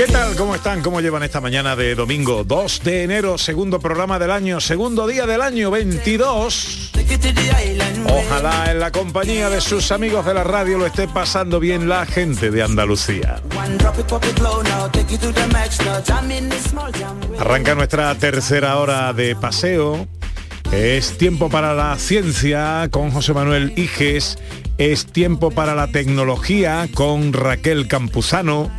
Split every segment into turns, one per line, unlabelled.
¿Qué tal? ¿Cómo están? ¿Cómo llevan esta mañana de domingo 2 de enero, segundo programa del año, segundo día del año 22?
Take it to the island.
Ojalá en la compañía de sus amigos de la radio lo esté pasando bien la gente de Andalucía. Arranca nuestra tercera hora de paseo. Es tiempo para la ciencia con José Manuel Iges. Es tiempo para la tecnología con Raquel Campuzano.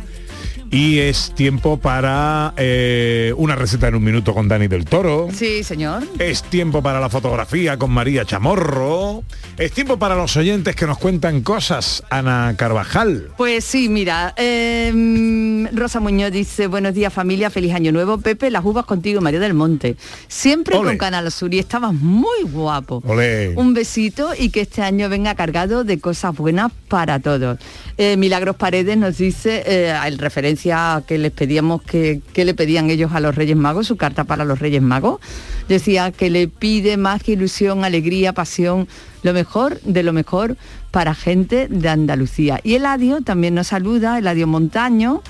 Y es tiempo para eh, una receta en un minuto con Dani del Toro.
Sí, señor.
Es tiempo para la fotografía con María Chamorro. Es tiempo para los oyentes que nos cuentan cosas. Ana Carvajal.
Pues sí, mira, eh, Rosa Muñoz dice, buenos días familia, feliz año nuevo. Pepe, las uvas contigo, María del Monte. Siempre con Canal Sur y estabas muy guapo.
Olé.
Un besito y que este año venga cargado de cosas buenas para todos. Eh, Milagros Paredes nos dice, eh, en referencia a que les pedíamos que, que le pedían ellos a los Reyes Magos, su carta para los Reyes Magos, decía que le pide más que ilusión, alegría, pasión, lo mejor de lo mejor para gente de Andalucía. Y Eladio también nos saluda, Eladio Montaño.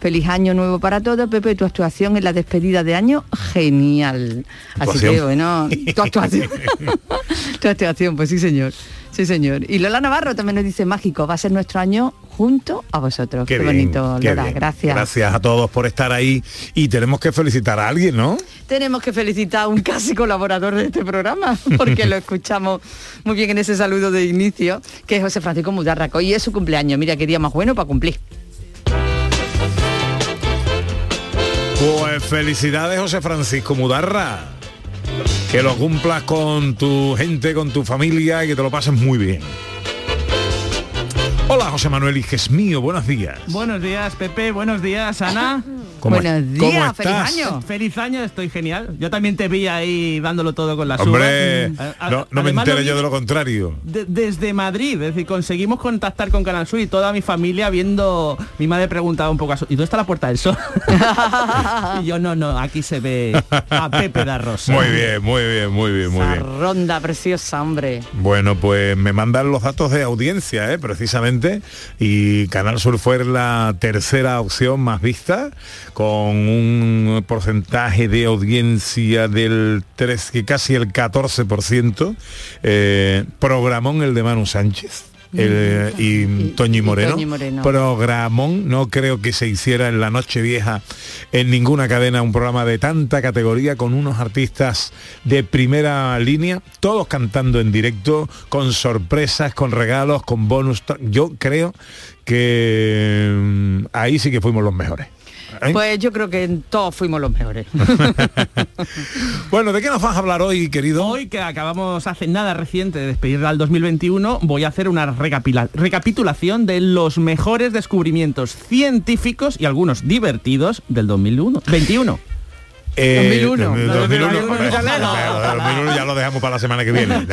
Feliz año nuevo para todos, Pepe, tu actuación en la despedida de año, genial. Así que bueno, tu actuación. tu actuación, pues sí señor. Sí señor. Y Lola Navarro también nos dice mágico, va a ser nuestro año junto a vosotros. Qué,
bien,
bonito,
qué
Lola,
bien.
gracias.
Gracias a todos por estar ahí y tenemos que felicitar a alguien, ¿no?
Tenemos que felicitar a un casi colaborador de este programa, porque lo escuchamos muy bien en ese saludo de inicio, que es José Francisco Mudarra, que hoy es su cumpleaños. Mira qué día más bueno para cumplir.
Pues felicidades José Francisco Mudarra. Que lo cumplas con tu gente, con tu familia y que te lo pases muy bien. Hola José Manuel Iges mío, buenos días.
Buenos días, Pepe. Buenos días, Ana.
¿Cómo
Buenos
es-
días,
cómo
feliz
estás?
año.
Feliz año, estoy genial. Yo también te vi ahí dándolo todo con las
Hombre,
uvas. A- a-
no, no me enteré yo de lo contrario.
de- desde Madrid, es decir, conseguimos contactar con Canal Sur y toda mi familia viendo, mi madre preguntaba un poco, a su- ¿y dónde está la Puerta del Sol? y yo, no, no, aquí se ve a Pepe da Rosa.
Muy bien, muy bien, muy bien, muy
Esa
bien.
ronda preciosa, hombre.
Bueno, pues me mandan los datos de audiencia, ¿eh? precisamente, y Canal Sur fue la tercera opción más vista, con un porcentaje de audiencia del 3, que casi el 14%, eh, programón el de Manu Sánchez. el- y,
Y-
Toñi Moreno,
Moreno.
programón no creo que se hiciera en la noche vieja en ninguna cadena un programa de tanta categoría con unos artistas de primera línea todos cantando en directo con sorpresas con regalos con bonus yo creo que mm, ahí sí que fuimos los mejores ¿Eh?
Pues yo creo que todos fuimos los mejores.
bueno de qué nos vas a hablar hoy querido
Hoy que acabamos hace nada reciente de despedir al 2021, voy a hacer una recapitulación de los mejores descubrimientos científicos y algunos divertidos del 2001. 21.
Eh,
2001.
2001,
2001,
hombre,
ya
lo del 2001 ya lo dejamos para la semana que viene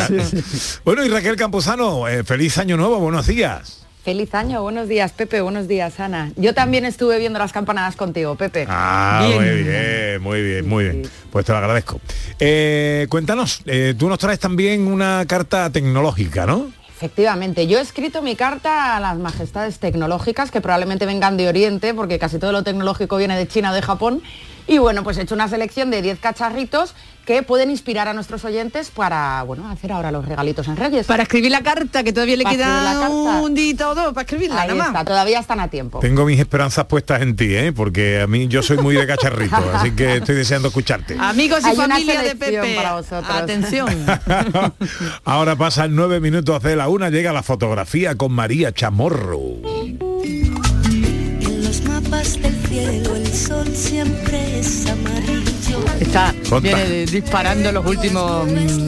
bueno y Raquel Campuzano eh, feliz año nuevo buenos días
Feliz año, buenos días Pepe, buenos días Ana. Yo también estuve viendo las campanadas contigo, Pepe.
Ah,
Bien.
muy bien, muy bien, muy bien.
Sí.
Pues te lo agradezco. Eh, cuéntanos, eh, tú nos traes también una carta tecnológica, ¿no?
Efectivamente, yo he escrito mi carta a las majestades tecnológicas que probablemente vengan de Oriente, porque casi todo lo tecnológico viene de China o de Japón. Y bueno, pues he hecho una selección de 10 cacharritos que pueden inspirar a nuestros oyentes para, bueno, hacer ahora los regalitos en Reyes.
Para escribir la carta, que todavía le
Para
queda un día o dos para escribirla,
Ahí
nada
está,
más.
todavía están a tiempo.
Tengo mis esperanzas puestas en ti, ¿eh? porque a mí yo soy muy de cacharrito, así que estoy deseando escucharte.
Amigos y
Hay una
familia de Pepe,
para vosotros.
atención.
Ahora pasan nueve minutos de la una, llega la fotografía con María Chamorro.
En los mapas del cielo el sol siempre es amarillo.
Está
Conta.
viene disparando los últimos mm,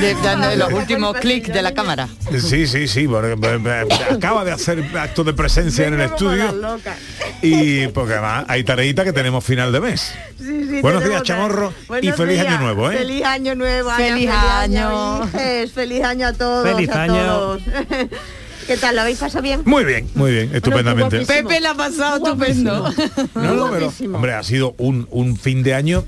de- dando los últimos clics de la cámara.
Sí, sí, sí, porque eh, eh, acaba de hacer acto de presencia en el estudio y porque además hay tareita que tenemos final de mes. Buenos días, Chamorro, y feliz año nuevo, ¿eh?
Feliz año nuevo,
Feliz año.
Feliz año a todos,
Feliz
a
año.
todos. ¿Qué tal? ¿Lo habéis pasado bien?
Muy bien, muy bien, estupendamente.
guapísimo.
Pepe la ha pasado estupendo.
No, no, pero, hombre, ha sido un, un fin de año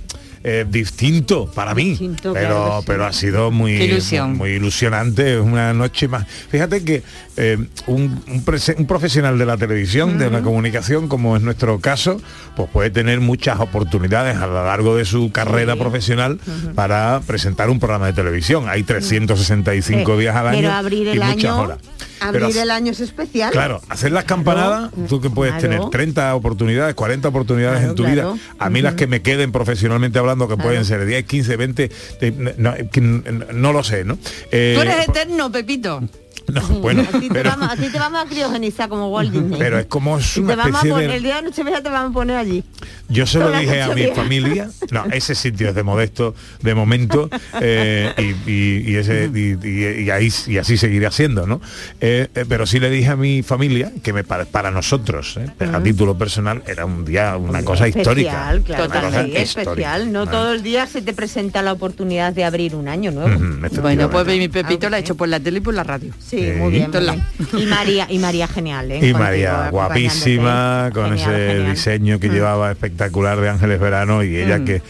eh, distinto para mí,
Distinto,
pero,
claro sí.
pero ha sido muy,
ilusión.
muy ilusionante, una noche más. Fíjate que eh, un, un profesional de la televisión, de la comunicación, como es nuestro caso, pues puede tener muchas oportunidades a lo largo de su carrera profesional para presentar un programa de televisión. Hay 365
Eh,
días al año
Pero abrir
y
el
muchas
año,
horas.
Abrir
Pero-
el año es especial.
Claro, hacer las campanadas, tú que puedes
Claro.
tener 30 oportunidades, 40 oportunidades
Claro,
en tu vida. A mí las que me queden profesionalmente hablando, que pueden ser 10, 15, 20, eh, no, que n- no lo sé, ¿no? Eh,
Tú eres eterno, Pepito.
No, bueno,
A ti, te
pero,
vamos, a ti te vamos a criogenizar como Walt Disney.
pero es como es una
te vamos a
especie
poner,
de...
el día de Nochevieja te vamos a poner allí.
Yo se lo dije a mi familia, no, ese sitio es de modesto de momento eh, y, y- y ese, y, y- y ahí, y así seguiré haciendo, ¿no? Eh, eh, pero sí le dije a mi familia que me, para, para nosotros, eh, a título personal, era un día, una cosa histórica.
Especial, claro,
una cosa
totalmente
histórica.
especial. No
Vale.
todos los días se te presenta la oportunidad de abrir un año nuevo.
Bueno, pues mi Pepito
Ah,
la ha hecho por la tele y por la radio.
Sí,
Sí.
muy bien. muy
Tola.
bien. Y María, y María genial, ¿eh?
Y
Contigo,
María, guapísima,
acompañándote.
con
Genial,
ese
genial.
diseño que llevaba espectacular de Ángeles Verano y ella que,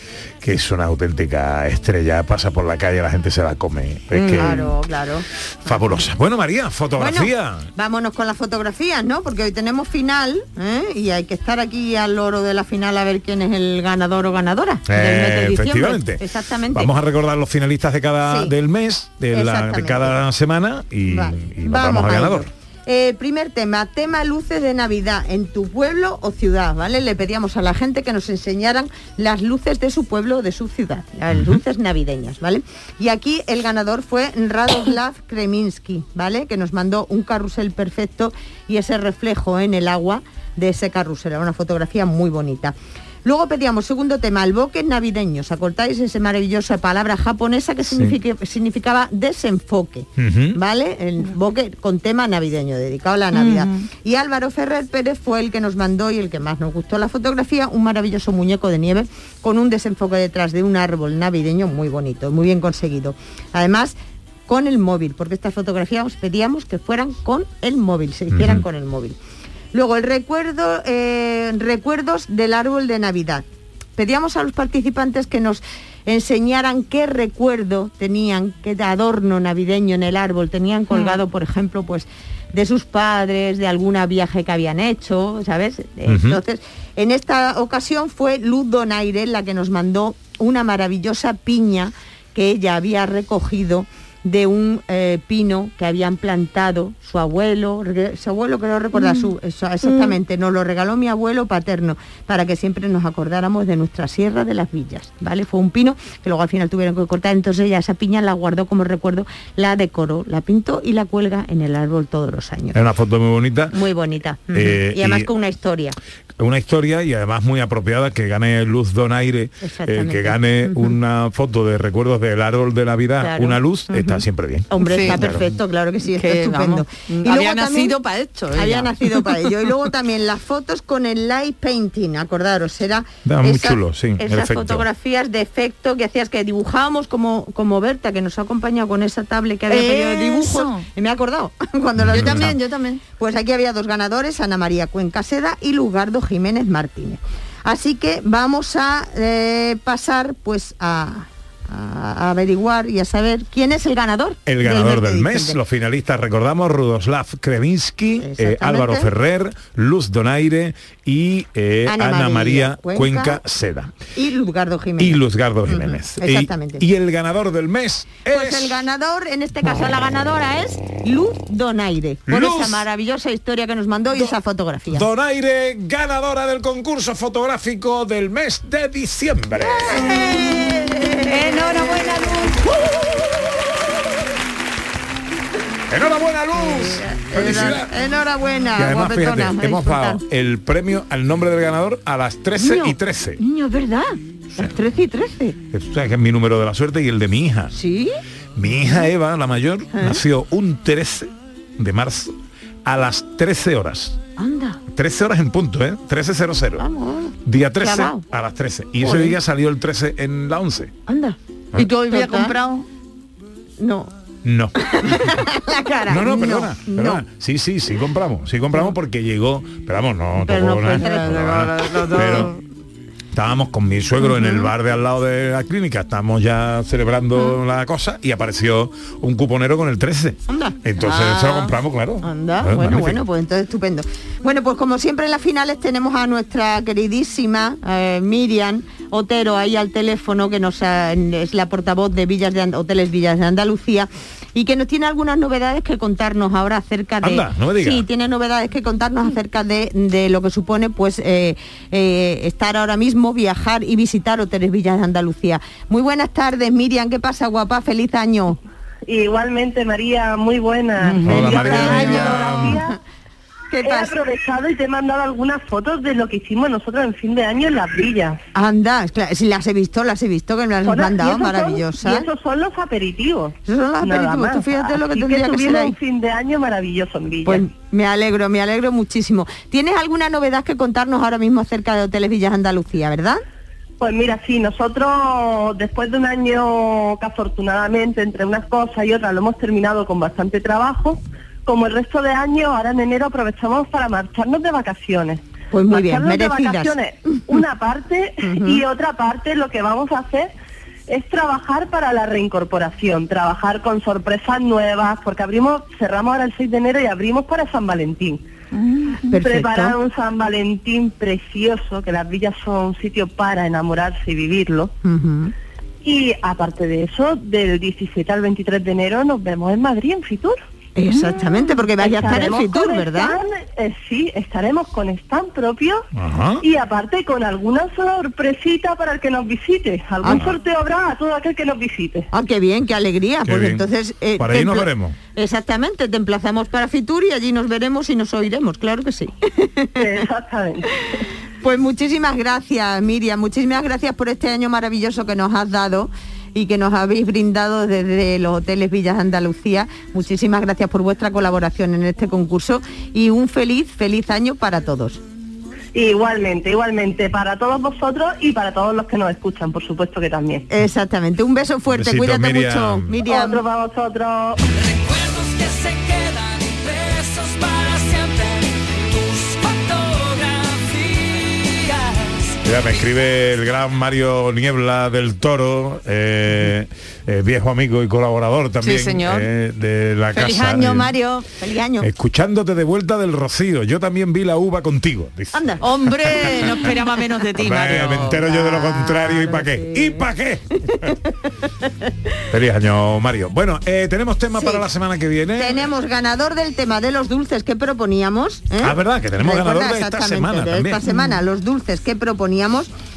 que es una auténtica estrella, pasa por la calle, la gente se la come. Es que
Claro, claro.
fabulosa. Bueno, María, fotografía.
Bueno, vámonos con las fotografías, ¿no? Porque hoy tenemos final ¿eh? y hay que estar aquí al loro de la final a ver quién es el ganador o ganadora del mes de
Eh, efectivamente.
Exactamente.
Vamos a recordar los finalistas de cada
Sí.
del mes, de, la, de
Exactamente.
cada semana y,
Vale,
y nos vamos, al ganador.
Eh, primer tema, tema luces de Navidad en tu pueblo o ciudad, ¿vale? Le pedíamos a la gente que nos enseñaran las luces de su pueblo o de su ciudad, las luces navideñas, ¿vale? Y aquí el ganador fue Radoslav Kreminski, ¿vale? Que nos mandó un carrusel perfecto y ese reflejo en el agua de ese carrusel, era una fotografía muy bonita. Luego pedíamos, segundo tema, el bokeh navideño. ¿Os acordáis esa maravillosa palabra japonesa que significaba desenfoque? ¿Vale? El bokeh con tema navideño, dedicado a la Navidad. Y Álvaro Ferrer Pérez fue el que nos mandó y el que más nos gustó la fotografía, un maravilloso muñeco de nieve con un desenfoque detrás de un árbol navideño muy bonito, muy bien conseguido. Además, con el móvil, porque estas fotografías os pedíamos que fueran con el móvil, se hicieran con el móvil. Luego, el recuerdo, eh, recuerdos del árbol de Navidad. Pedíamos a los participantes que nos enseñaran qué recuerdo tenían, qué adorno navideño en el árbol tenían colgado, por ejemplo, pues de sus padres, de alguna viaje que habían hecho, ¿sabes? Entonces, en esta ocasión fue Luz Donaire la que nos mandó una maravillosa piña que ella había recogido de un eh, pino que habían plantado su abuelo, su abuelo creo recordar su, eso, exactamente, nos lo regaló mi abuelo paterno para que siempre nos acordáramos de nuestra sierra de las villas, ¿vale? Fue un pino que luego al final tuvieron que cortar, entonces ella esa piña la guardó como recuerdo, la decoró, la pintó y la cuelga en el árbol todos los años.
Es una foto muy bonita.
Muy bonita.
Eh,
y además
y-
con una historia.
una historia y además muy apropiada que gane Luz Donaire, eh,
Exactamente.
que gane una foto de recuerdos del árbol de Navidad,
Claro.
una luz, está siempre bien.
Hombre,
Sí,
está
claro.
perfecto, claro que sí, está
Que,
estupendo.
vamos, había nacido para esto, ella.
Había nacido para ello. Y luego también las fotos con el light painting, acordaros, era
muy chulo, sí,
esas fotografías de efecto que hacías que dibujábamos como, como Berta, que nos ha acompañado con esa tablet que había pedido de dibujos. Y me he acordado cuando lo
Yo también, yo también.
Pues aquí había dos ganadores, Ana María Cuenca Seda y Lugardo Jiménez Martínez. Así que vamos a eh, pasar pues a, a averiguar y a saber quién es el ganador.
El ganador del
de
mes, los finalistas, recordamos, Rudoslav Krevinsky, eh. Álvaro Ferrer, Luz Donaire y eh,
Ana
Ana,
María Cuenca.
Cuenca, Seda.
Y Luzgardo Jiménez.
Y Luzgardo Jiménez.
Exactamente.
Y, el ganador del mes
Pues
es...
el ganador, en este caso la ganadora es Luz Donaire, por
Luz.
esa maravillosa historia que nos mandó y esa fotografía.
Donaire, ganadora del concurso fotográfico del mes de diciembre.
Enhorabuena, Luz.
¡Enhorabuena, Luz! ¡Felicidades!
Enhorabuena,
Y además, fíjate, hemos dado el premio al nombre del ganador a las 13
Niño,
y 13.
Niño, es verdad. Las 13 y 13.
Tú sabes que es mi número de la suerte y el de mi hija.
¿Sí?
Mi hija Eva, la mayor, nació un 13 de marzo a las 13 horas.
Anda.
13 horas en punto, ¿eh? 13.00.
Vamos,
Día 13
Clavao.
a las 13. Y ese día salió el 13 en la 11.
anda.
¿Y tú hoy habías comprado?
No.
No.
La cara.
No, no, perdona.
no.
perdona. Sí, sí, sí compramos. Sí compramos porque llegó. Pero vamos, no
Pero no fue
nada,
13.
no tocó nada. Pero estábamos con mi suegro en el bar de al lado de la clínica, estamos ya celebrando la cosa y apareció un cuponero con el 13.
Anda.
Entonces
Ah.
se lo compramos, claro.
Anda,
Claro,
bueno,
magnífico.
bueno, pues entonces estupendo. Bueno, pues como siempre en las finales tenemos a nuestra queridísima eh, Miriam Otero ahí al teléfono, que nos ha- es la portavoz de Villas de And- Hoteles Villas de Andalucía y que nos tiene algunas novedades que contarnos ahora acerca de...
Anda, no me digas.
Sí, tiene novedades que contarnos acerca de, de lo que supone pues eh, eh, estar ahora mismo, viajar y visitar Hoteles Villas de Andalucía. Muy buenas tardes, Miriam, ¿qué pasa, guapa? Feliz año.
Igualmente, María, muy buena.
Hola,
Feliz
María.
¿Qué
He aprovechado y te he mandado algunas fotos de lo que hicimos nosotros en fin de año en las villas.
Anda, claro, si las he visto, las he visto, que me las
y
mandado,
son-
maravillosas.
y esos son los aperitivos.
Esos son los aperitivos, tú fíjate lo que
Así
tendría que ser ahí.
un fin de año maravilloso en Villas.
Pues me alegro, me alegro muchísimo. ¿Tienes alguna novedad que contarnos ahora mismo acerca de Hoteles Villas Andalucía, verdad?
Pues mira, sí, nosotros después de un año que afortunadamente entre unas cosas y otras lo hemos terminado con bastante trabajo, como el resto de años, ahora en enero aprovechamos para marcharnos de vacaciones.
Pues muy bien,
Marcharnos de
merecidas.
vacaciones, una parte y otra parte lo que vamos a hacer es trabajar para la reincorporación, trabajar con sorpresas nuevas, porque abrimos, cerramos ahora el 6 de enero y abrimos para San Valentín. Preparar
Perfecto.
un San Valentín precioso, que las villas son un sitio para enamorarse y vivirlo. Y aparte de eso, del 17 al 23 de enero nos vemos en Madrid, en Fitur.
Exactamente, porque vais a estar en Fitur, ¿verdad?
stand, eh, sí, estaremos con stand propio
Ajá.
y aparte con alguna sorpresita para el que nos visite. Algún
Ah.
sorteo habrá a todo aquel que nos visite.
Ah, qué bien, qué alegría.
Qué
pues
bien.
entonces... eh,
Por ahí nos veremos.
Exactamente, te emplazamos para Fitur y allí nos veremos y nos oiremos, claro que sí.
Exactamente.
Pues muchísimas gracias, Miriam, muchísimas gracias por este año maravilloso que nos has dado y que nos habéis brindado desde los hoteles Villas Andalucía. Muchísimas gracias por vuestra colaboración en este concurso y un feliz, feliz año para todos.
Igualmente, igualmente, para todos vosotros y para todos los que nos escuchan, por supuesto que también.
Exactamente. Un beso fuerte,
Besito,
cuídate
Miriam.
mucho, Miriam.
Otro para vosotros.
Mira, me escribe el gran Mario Niebla del Toro, eh, eh, viejo amigo y colaborador también
señor.
eh, de la
Feliz
casa.
año,
eh,
Mario.
Feliz año.
Escuchándote de vuelta del Rocío, yo también vi la uva contigo. dice.
Anda.
Hombre, no esperaba menos de ti,
Hombre,
Mario.
me entero yo de lo contrario y para qué. ¿Y para qué? Feliz año, Mario. Bueno, eh, tenemos tema
Sí.
para la semana que viene.
Tenemos ganador del tema de los dulces que proponíamos. ¿eh?
Ah, verdad, que tenemos
Recuerda,
ganador de esta
exactamente,
semana
de
también.
esta semana, los dulces que proponíamos.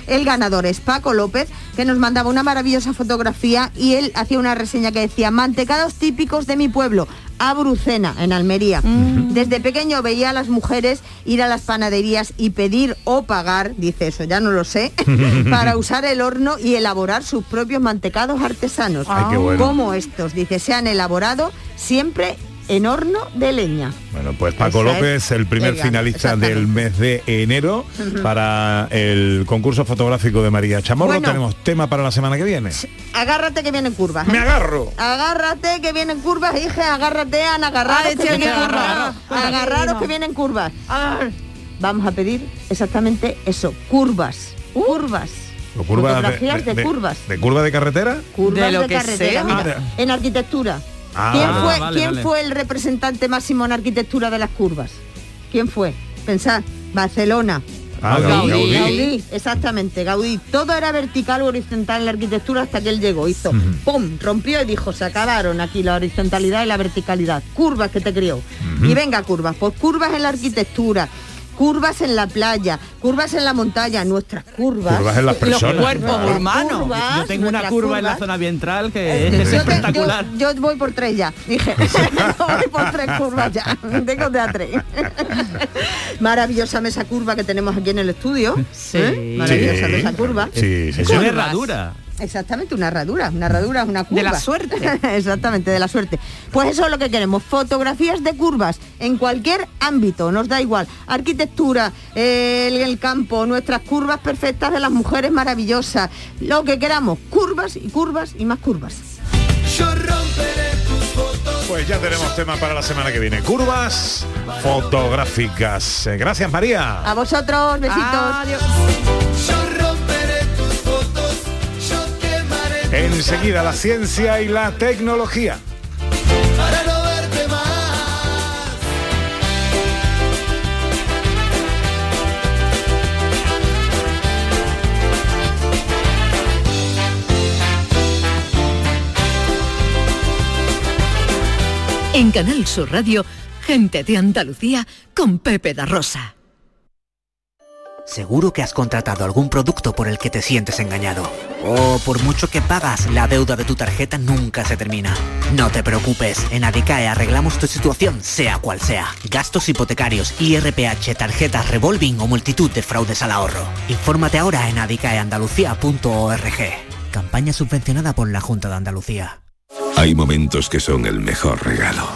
El ganador es Paco López, que nos mandaba una maravillosa fotografía y él hacía una reseña que decía, mantecados típicos de mi pueblo, Abrucena, en Almería. Desde pequeño veía a las mujeres ir a las panaderías y pedir o pagar, dice eso, ya no lo sé, para usar el horno y elaborar sus propios mantecados artesanos.
Ay, qué bueno.
Como estos, dice, se han elaborado siempre en horno de leña.
Bueno, pues Paco
Esa es.
López, el primer finalista del mes de enero para el concurso fotográfico de María Chamorro.
Bueno.
Tenemos tema para la semana que viene.
Agárrate que vienen curvas. ¿eh?
Me agarro.
Agárrate que vienen curvas, hija, agárrate, Ana, agarraros que vienen curvas. Agarraros que vienen curvas. Vamos a pedir exactamente eso, curvas. Curvas.
O curvas
Fotografías de curvas.
¿De curva de carretera?
Curvas
De lo
de
que
carretera,
sea.
mira,
Ah, de-
en arquitectura.
Ah,
¿Quién,
vale,
fue,
vale,
¿quién
vale.
fue el representante máximo en arquitectura de las curvas? ¿Quién fue? Pensad, Barcelona.
Ah,
Gaudí.
Gaudí.
Gaudí, exactamente, Gaudí. Todo era vertical o horizontal en la arquitectura hasta que él llegó, hizo ¡pum! Rompió y dijo, se acabaron aquí la horizontalidad y la verticalidad. Curvas que te crió. Y venga, curvas, pues curvas en la arquitectura, curvas en la playa, curvas en la montaña, nuestras curvas.
Curvas en las personas.
Los cuerpos humanos.
Curvas,
Yo tengo una curva en la zona ventral que
Eh,
es
yo te-
espectacular.
Yo, yo voy por tres ya. Dije, voy por tres curvas ya. Tengo de a tres. Maravillosa mesa curva que tenemos aquí en el estudio. ¿eh? Maravillosa
Sí.
mesa curva.
Sí,
Es una herradura.
Exactamente, una herradura. Una herradura una curva.
De la suerte.
Exactamente, de la suerte. Pues eso es lo que queremos. Fotografías de curvas en cualquier ámbito, nos da igual. Arquitectura, el, el campo, nuestras curvas perfectas de las mujeres maravillosas. Lo que queramos. Curvas y curvas y más curvas.
Pues ya tenemos tema para la semana que viene. Curvas fotográficas. Gracias, María.
A vosotros, besitos.
Adiós.
Enseguida la ciencia y la tecnología.
En Canal Sur Radio, gente de Andalucía con Pepe da Rosa.
Seguro que has contratado algún producto por el que te sientes engañado. O por mucho que pagas, la deuda de tu tarjeta nunca se termina. No te preocupes, en Adicae arreglamos tu situación, sea cual sea. Gastos hipotecarios, IRPH, tarjetas revolving o multitud de fraudes al ahorro. Infórmate ahora en adicaeandalucía.org. Campaña subvencionada por la Junta de Andalucía.
Hay momentos que son el mejor regalo.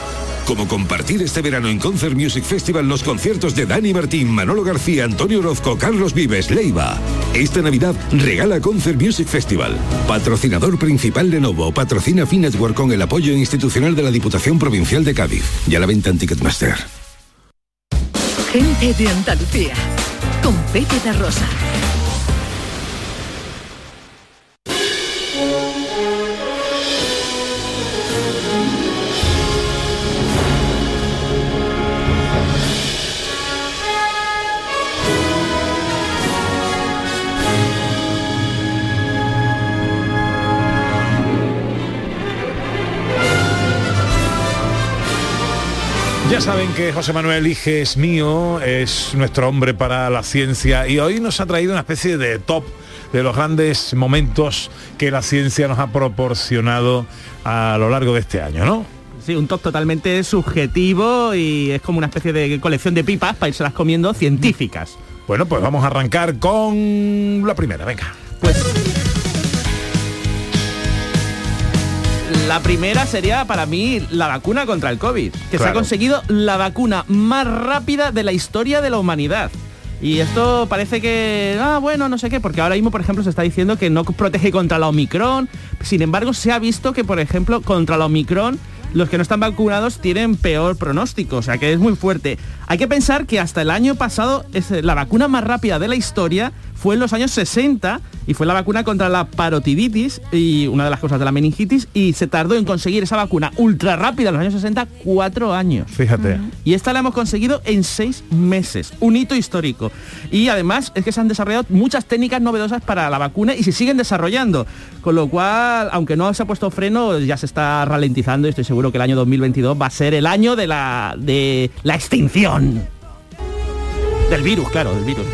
Como compartir este verano en Concert Music Festival los conciertos de Dani Martín, Manolo García, Antonio Orozco, Carlos Vives, Leiva. Esta Navidad regala Concert Music Festival. Patrocinador principal Lenovo, patrocina Finetwork con el apoyo institucional de la Diputación Provincial de Cádiz. Ya la venta en Ticketmaster.
Gente de Andalucía con Pepe Rosa.
Ya saben que José Manuel Ige es mío, es nuestro hombre para la ciencia y hoy nos ha traído una especie de top de los grandes momentos que la ciencia nos ha proporcionado a lo largo de este año, ¿no?
Sí, un top totalmente subjetivo y es como una especie de colección de pipas para irse las comiendo científicas.
Bueno, pues vamos a arrancar con la primera, venga.
La primera sería para mí la vacuna contra el COVID, que se ha conseguido la vacuna más rápida de la historia de la humanidad. Y esto parece que, ah, bueno, no sé qué, porque ahora mismo, por ejemplo, se está diciendo que no protege contra la Omicron. Sin embargo, se ha visto que, por ejemplo, contra la Omicron, los que no están vacunados tienen peor pronóstico, o sea que es muy fuerte. Hay que pensar que hasta el año pasado es eh, la vacuna más rápida de la historia fue en los años 60 y fue la vacuna contra la parotiditis y una de las cosas de la meningitis y se tardó en conseguir esa vacuna ultra rápida en los años 60 cuatro años.
Fíjate.
Y esta la hemos conseguido en seis meses, un hito histórico. Y además es que se han desarrollado muchas técnicas novedosas para la vacuna y se siguen desarrollando. Con lo cual, aunque no se ha puesto freno, ya se está ralentizando y estoy seguro que el año 2022 va a ser el año de la, de la extinción. Del virus, claro, del virus.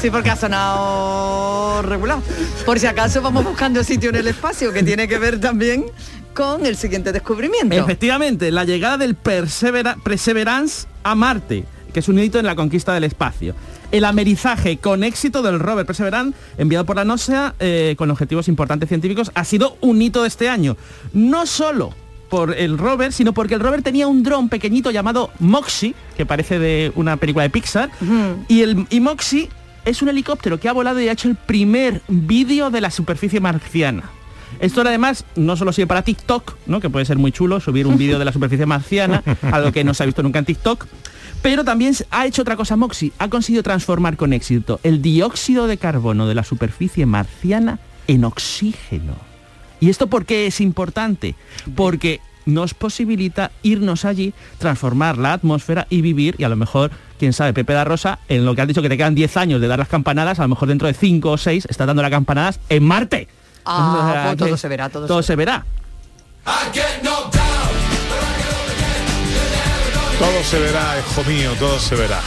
Sí, porque ha sonado regular. Por si acaso vamos buscando sitio en el espacio que tiene que ver también con el siguiente descubrimiento.
Efectivamente, la llegada del Persevera- Perseverance a Marte, que es un hito en la conquista del espacio. El amerizaje con éxito del rover Perseverance, enviado por la NASA eh, con objetivos importantes científicos, ha sido un hito de este año. No solo por el rover, sino porque el rover tenía un dron pequeñito llamado Moxie, que parece de una película de Pixar, y el y Moxie es un helicóptero que ha volado y ha hecho el primer vídeo de la superficie marciana. Esto además no solo sirve para TikTok, ¿no? que puede ser muy chulo subir un vídeo de la superficie marciana, algo que no se ha visto nunca en TikTok, Pero también ha hecho otra cosa Moxie, ha conseguido transformar con éxito el dióxido de carbono de la superficie marciana en oxígeno. ¿Y esto por qué es importante? Porque nos posibilita irnos allí, transformar la atmósfera y vivir, y a lo mejor, quién sabe, Pepe da Rosa, en lo que has dicho que te quedan 10 años de dar las campanadas, a lo mejor dentro de 5 o 6 está dando las campanadas en Marte.
Ah, pues todo se verá, todo,
todo se verá.
Todo se verá, hijo mío, todo se verá.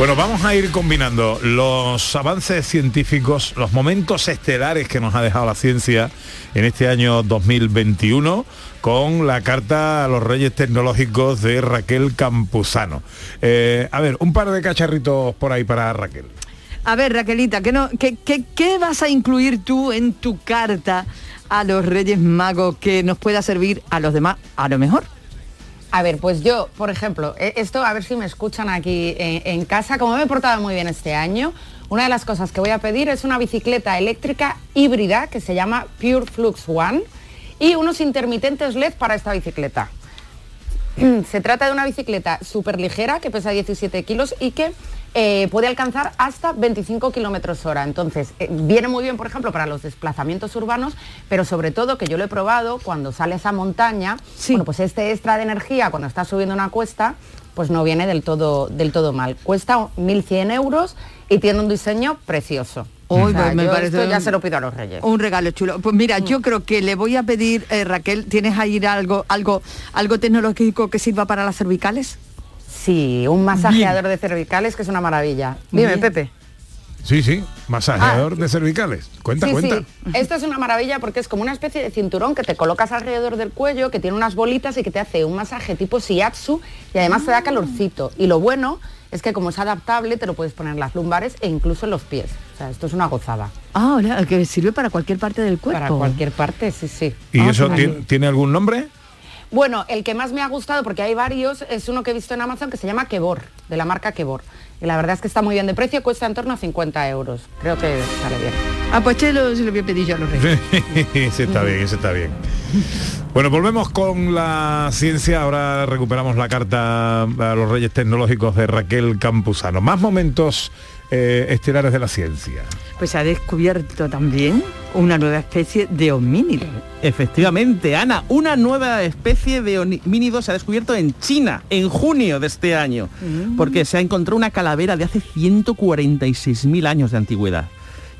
Bueno, vamos a ir combinando los avances científicos, los momentos estelares que nos ha dejado la ciencia en este año 2021 con la carta a los Reyes Tecnológicos de Raquel Campuzano. Eh, a ver, un par de cacharritos por ahí para Raquel.
A ver, Raquelita, ¿qué, no, qué, qué vas a incluir tú en tu carta a los Reyes Magos que nos pueda servir a los demás a lo mejor?
A ver, pues yo, por ejemplo, e- esto a ver si me escuchan aquí en, en casa, como me he portado muy bien este año, una de las cosas que voy a pedir es una bicicleta eléctrica híbrida que se llama Pure Flux One y unos intermitentes LED para esta bicicleta. Se trata de una bicicleta súper ligera que pesa 17 kilos y que eh, puede alcanzar hasta 25 kilómetros hora. Entonces, eh, viene muy bien, por ejemplo, para los desplazamientos urbanos, pero sobre todo que yo lo he probado cuando sales a montaña, bueno, pues este extra de energía cuando estás subiendo una cuesta, pues no viene del todo, del todo mal. Cuesta 1.100 euros y tiene un diseño precioso.
Hoy
O sea,
pues me
yo
parece
esto ya
un-
se lo pido a los reyes.
Un regalo chulo. Pues mira, yo creo que le voy a pedir, eh, Raquel, ¿tienes ahí algo, algo, algo tecnológico que sirva para las cervicales?
Sí, un masajeador de cervicales que es una maravilla. Dime,
Bien.
Pepe.
Sí, sí, masajeador de cervicales. Cuenta,
sí,
cuenta.
sí. Esto es una maravilla porque es como una especie de cinturón que te colocas alrededor del cuello, que tiene unas bolitas y que te hace un masaje tipo shiatsu y además te da calorcito. Y lo bueno es que como es adaptable te lo puedes poner en las lumbares e incluso en los pies. O sea, esto es una gozada.
Ah, ahora, que sirve para cualquier parte del cuerpo.
Para cualquier parte, sí, sí.
¿Y
Ah,
eso tiene, tiene algún nombre?
Bueno, el que más me ha gustado, porque hay varios, es uno que he visto en Amazon que se llama Kebor, de la marca Kebor. Y la verdad es que está muy bien de precio, cuesta en torno a 50 euros. Creo que sale bien.
Ah, pues che, lo, se lo voy a pedir yo a los reyes.
ese está bien, ese está bien. Bueno, volvemos con la ciencia. Ahora recuperamos la carta a los Reyes Tecnológicos de Raquel Campuzano. Más momentos eh, estelares de la ciencia.
Pues se ha descubierto también una nueva especie de homínido.
Efectivamente, Ana, una nueva especie de homínido se ha descubierto en China en junio de este año, porque se ha encontrado una calavera de hace 146.000 años de antigüedad.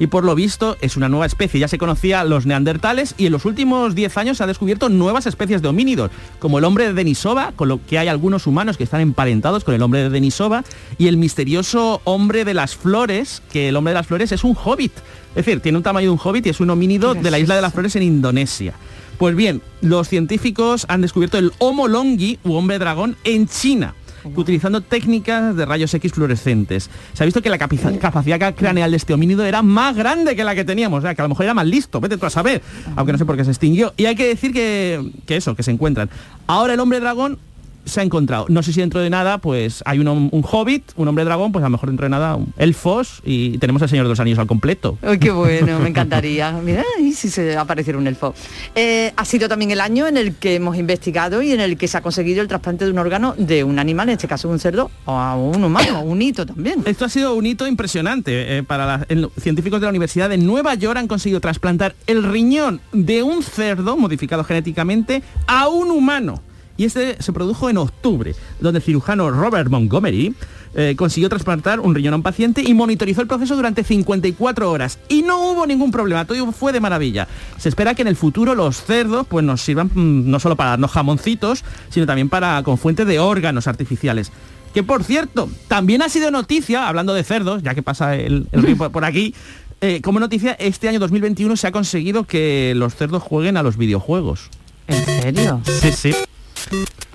Y por lo visto es una nueva especie, ya se conocía los neandertales y en los últimos 10 años se han descubierto nuevas especies de homínidos, como el hombre de Denisova, con lo que hay algunos humanos que están emparentados con el hombre de Denisova, y el misterioso hombre de las flores, que el hombre de las flores es un hobbit, es decir, tiene un tamaño de un hobbit y es un homínido de la isla de las flores en Indonesia. Pues bien, los científicos han descubierto el Homo longi u hombre dragón en China utilizando técnicas de rayos X fluorescentes. Se ha visto que la capacidad craneal de este homínido era más grande que la que teníamos, o sea, que a lo mejor era más listo, vete tú a saber, aunque no sé por qué se extinguió. Y hay que decir que, que eso, que se encuentran. Ahora el hombre dragón se ha encontrado. No sé si dentro de nada, pues hay un, un hobbit, un hombre dragón, pues a lo mejor dentro de nada un elfos y tenemos el Señor de los Anillos al completo.
Ay, qué bueno, me encantaría. Mira, y si se apareciera un elfo. Eh, ha sido también el año en el que hemos investigado y en el que se ha conseguido el trasplante de un órgano de un animal, en este caso un cerdo, o a un humano, un hito también.
Esto ha sido un hito impresionante. eh, para el- científicos de la Universidad de Nueva York han conseguido trasplantar el riñón de un cerdo modificado genéticamente a un humano. Y este se produjo en octubre, donde el cirujano Robert Montgomery eh, consiguió trasplantar un riñón a un paciente y monitorizó el proceso durante 54 horas. Y no hubo ningún problema, todo fue de maravilla. Se espera que en el futuro los cerdos pues, nos sirvan mm, no solo para darnos jamoncitos, sino también para con fuentes de órganos artificiales. Que por cierto, también ha sido noticia, hablando de cerdos, ya que pasa el, el río por, por aquí, eh, como noticia, este año 2021 se ha conseguido que los cerdos jueguen a los videojuegos.
¿En serio?
Sí, sí.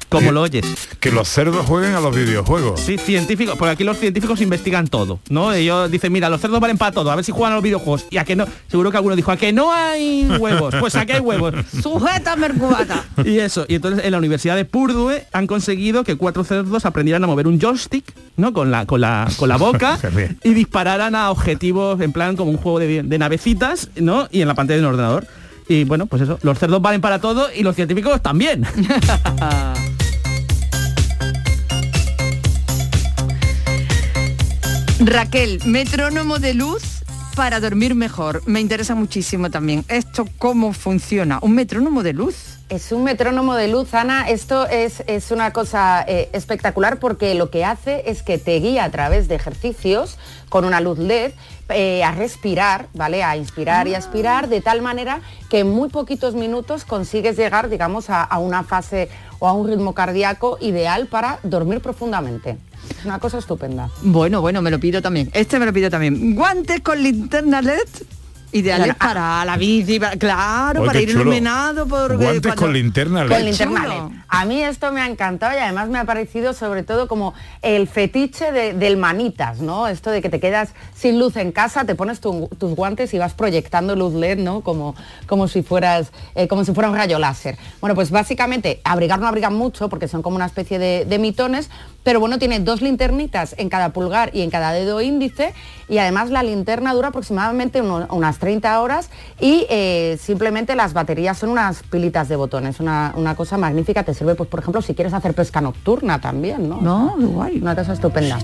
Como lo oyes.
Que los cerdos jueguen a los videojuegos.
Sí, científicos, porque aquí los científicos investigan todo, ¿no? Ellos dicen, mira, los cerdos valen para todo, a ver si juegan a los videojuegos. Y a que no, seguro que alguno dijo, a que no hay huevos, pues aquí hay huevos.
Sujeta mercubata.
Y eso, y entonces en la Universidad de Purdue han conseguido que cuatro cerdos aprendieran a mover un joystick, ¿no? Con la, con la, con la boca y dispararan a objetivos en plan como un juego de, de navecitas, ¿no? Y en la pantalla de un ordenador. Y bueno, pues eso, los cerdos valen para todo y los científicos también.
Raquel, metrónomo de luz para dormir mejor. Me interesa muchísimo también. ¿Esto cómo funciona? ¿Un metrónomo de luz?
Es un metrónomo de luz, Ana. Esto es, es una cosa eh, espectacular porque lo que hace es que te guía a través de ejercicios con una luz LED eh, a respirar, ¿vale? A inspirar y a expirar de tal manera que en muy poquitos minutos consigues llegar, digamos, a, a una fase o a un ritmo cardíaco ideal para dormir profundamente. Una cosa estupenda.
Bueno, bueno, me lo pido también. Este me lo pido también. Guantes con linterna LED. Ideales
Claro, ah.
para la bici, para- claro,
Oye,
para ir
chulo.
iluminado por
Guantes
cuando-
con linterna.
Con linterna. A mí esto me ha encantado y además me ha parecido sobre todo como el fetiche de- del manitas, ¿no? Esto de que te quedas sin luz en casa, te pones tu- tus guantes y vas proyectando luz LED, ¿no? Como, como, si fueras, eh, como si fuera un rayo láser. Bueno, pues básicamente abrigar no abrigan mucho porque son como una especie de, de mitones, pero bueno, tiene dos linternitas en cada pulgar y en cada dedo índice y además la linterna dura aproximadamente uno- unas 30 horas y eh, simplemente las baterías son unas pilitas de botones, una, una cosa magnífica, te sirve pues por ejemplo si quieres hacer pesca nocturna también, ¿no?
No, guay.
Una cosa estupenda.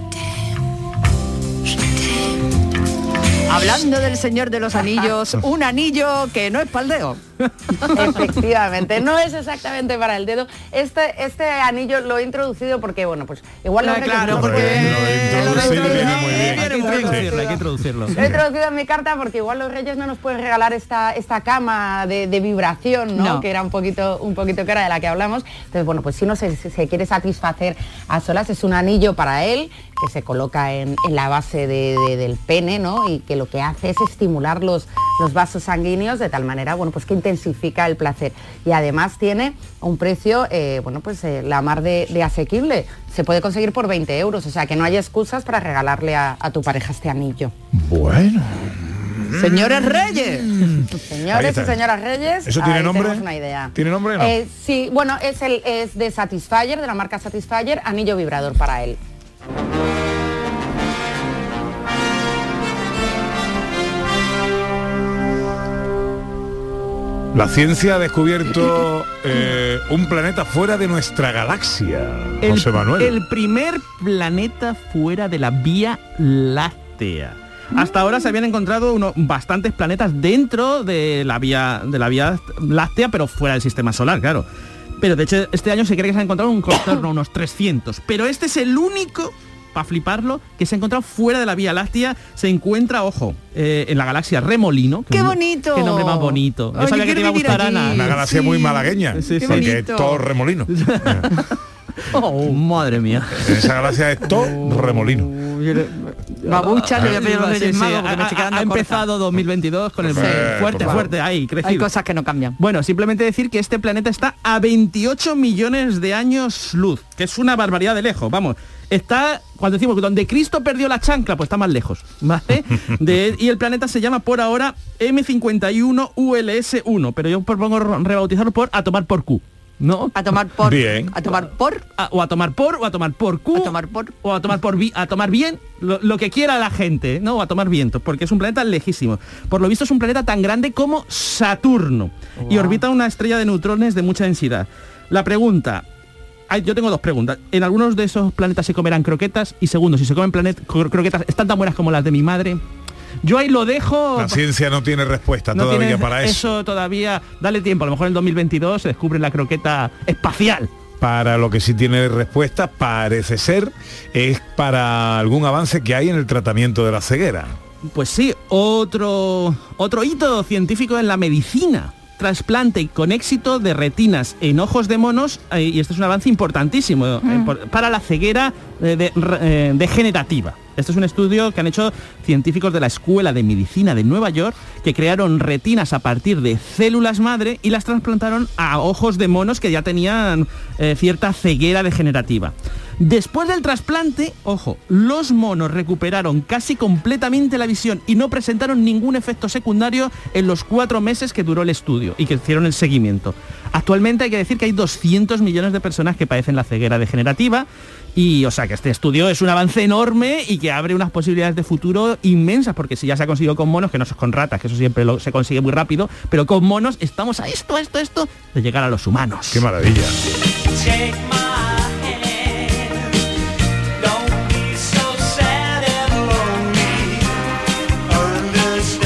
Hablando del Señor de los Anillos, un anillo que no es paldeo.
Efectivamente, no es exactamente para el dedo. Este, este anillo lo he introducido porque, bueno, pues igual los
Ah, claro,
no
Lo
porque-.
Hay que introducirlo, hay que introducirlo.
Lo he introducido en mi carta porque igual los reyes no nos pueden regalar esta, esta cama de, de vibración, ¿no?
No.
Que era un poquito, un poquito cara de la que hablamos. Entonces, bueno, pues si uno se, se quiere satisfacer a solas, es un anillo para él que se coloca en, en la base de- de- del pene, ¿no? Y que lo que hace es estimular los, los vasos sanguíneos de tal manera, bueno, pues que intensifica el placer. Y además tiene un precio, eh, bueno, pues eh, la mar de, de asequible. Se puede conseguir por 20 euros, o sea que no hay excusas para regalarle a- a tu pareja este anillo.
Bueno.
Señores Reyes.
Ahí
Señores y señoras Reyes,
¿Eso tiene
ahí
nombre?
una idea.
¿Tiene nombre o no?
Eh, sí, bueno, es, el, es de Satisfyer, de la marca Satisfyer, anillo vibrador para él.
La ciencia ha descubierto eh, un planeta fuera de nuestra galaxia.
El,
José Manuel.
el primer planeta fuera de la Vía Láctea. Hasta ahora se habían encontrado unos bastantes planetas dentro de la vía de la Vía Láctea, pero fuera del sistema solar, claro. Pero de hecho este año se cree que se han encontrado un contorno unos 300. Pero este es el único, para fliparlo, que se ha encontrado fuera de la Vía Láctea. Se encuentra, ojo, eh, en la galaxia Remolino. que
¡Qué bonito!
¡Qué nombre más bonito! Yo
Oye,
sabía que te iba a gustar, Ana.
Una galaxia
Sí.
muy malagueña.
Sí, sí.
porque es todo remolino.
Oh, madre mía.
En esa galaxia es todo remolino.
Babucha, le voy a pedir a los
Sí,
Reyes
sí,
Magos porque me
ha,
estoy quedando
ha
corta.
empezado 2022 con el
Sí,
fuerte, fuerte, ahí, crecido.
Hay cosas que no cambian.
Bueno, simplemente decir que este planeta está a 28 millones de años luz, que es una barbaridad de lejos, vamos. Está, cuando decimos que donde Cristo perdió la chancla, pues está más lejos, ¿vale? De- y el planeta se llama por ahora M51ULS1, pero yo propongo rebautizarlo por a tomar por Q, ¿no?
A tomar por.
Bien.
A tomar por.
A- o a tomar por, o a tomar por Q,
A tomar por.
o a tomar por vi- a tomar bien, lo, lo que quiera la gente, ¿no? O a tomar vientos, porque es un planeta lejísimo. Por lo visto es un planeta tan grande como Saturno y orbita una estrella de neutrones de mucha densidad. La pregunta, hay- yo tengo dos preguntas. ¿En algunos de esos planetas se comerán croquetas? Y segundo, si se comen planet- cro- croquetas, ¿están tan buenas como las de mi madre? Yo ahí lo dejo.
La ciencia no tiene respuesta
No
todavía
tiene
para eso.
todavía. Dale tiempo, a lo mejor en el 2022 se descubre la croqueta espacial.
Para lo que sí tiene respuesta, parece ser, es para algún avance que hay en el tratamiento de la ceguera.
Pues sí, otro, otro hito científico en la medicina. Trasplante con éxito de retinas en ojos de monos, eh, y este es un avance importantísimo eh, por- para la ceguera eh, de- degenerativa. Este es un estudio que han hecho científicos de la Escuela de Medicina de Nueva York, que crearon retinas a partir de células madre y las trasplantaron a ojos de monos que ya tenían eh, cierta ceguera degenerativa. Después del trasplante, ojo, los monos recuperaron casi completamente la visión y no presentaron ningún efecto secundario en los cuatro meses que duró el estudio y que hicieron el seguimiento. Actualmente hay que decir que hay 200 millones de personas que padecen la ceguera degenerativa y, o sea, que este estudio es un avance enorme y que abre unas posibilidades de futuro inmensas, porque si ya se ha conseguido con monos, que no es con ratas, que eso siempre lo- se consigue muy rápido, pero con monos estamos a esto, esto, esto, de llegar a los humanos.
Qué maravilla.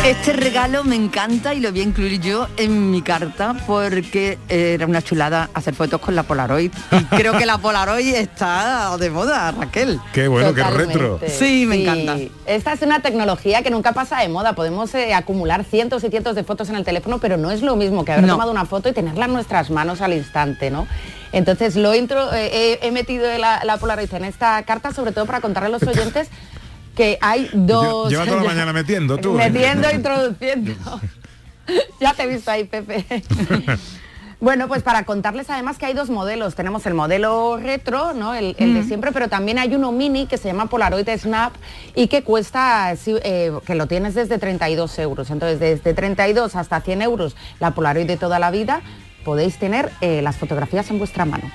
Este regalo me encanta y lo voy a incluir yo en mi carta porque era una chulada hacer fotos con la Polaroid. Y creo que la Polaroid está de moda, Raquel.
Qué bueno, qué retro.
Sí, me encanta.
Esta es una tecnología que nunca pasa de moda. Podemos eh, acumular cientos y cientos de fotos en el teléfono, pero no es lo mismo que haber
No.
tomado una foto y tenerla en nuestras manos al instante, ¿no? Entonces lo intro, eh, he, he metido la, la Polaroid en esta carta, sobre todo para contarle a los oyentes que hay dos...
Lleva toda la mañana metiendo tú.
Metiendo, introduciendo. ya te he visto ahí, Pepe. Bueno, pues para contarles además que hay dos modelos. Tenemos el modelo retro, ¿no? El, el de siempre, pero también hay uno mini que se llama Polaroid Snap y que cuesta, eh, que lo tienes desde 32 euros. Entonces, desde 32 hasta 100 euros, la Polaroid de toda la vida, podéis tener eh, las fotografías en vuestra mano.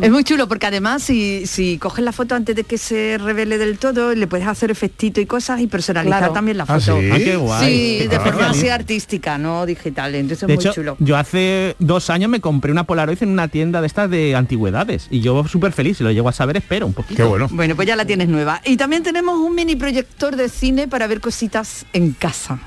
Es muy chulo porque además si, si coges la foto antes de que se revele del todo, le puedes hacer efectito y cosas y personalizar
Claro.
también la
Ah,
foto.
¿sí? Ah, qué guay.
Sí, de
Ah.
forma así artística, no digital. Entonces es muy
hecho,
chulo.
yo hace dos años me compré una Polaroid en una tienda de estas de antigüedades y yo súper feliz, si lo llego a saber espero un poquito.
Qué bueno.
Bueno, pues ya la tienes nueva. Y también tenemos un mini proyector de cine para ver cositas en casa.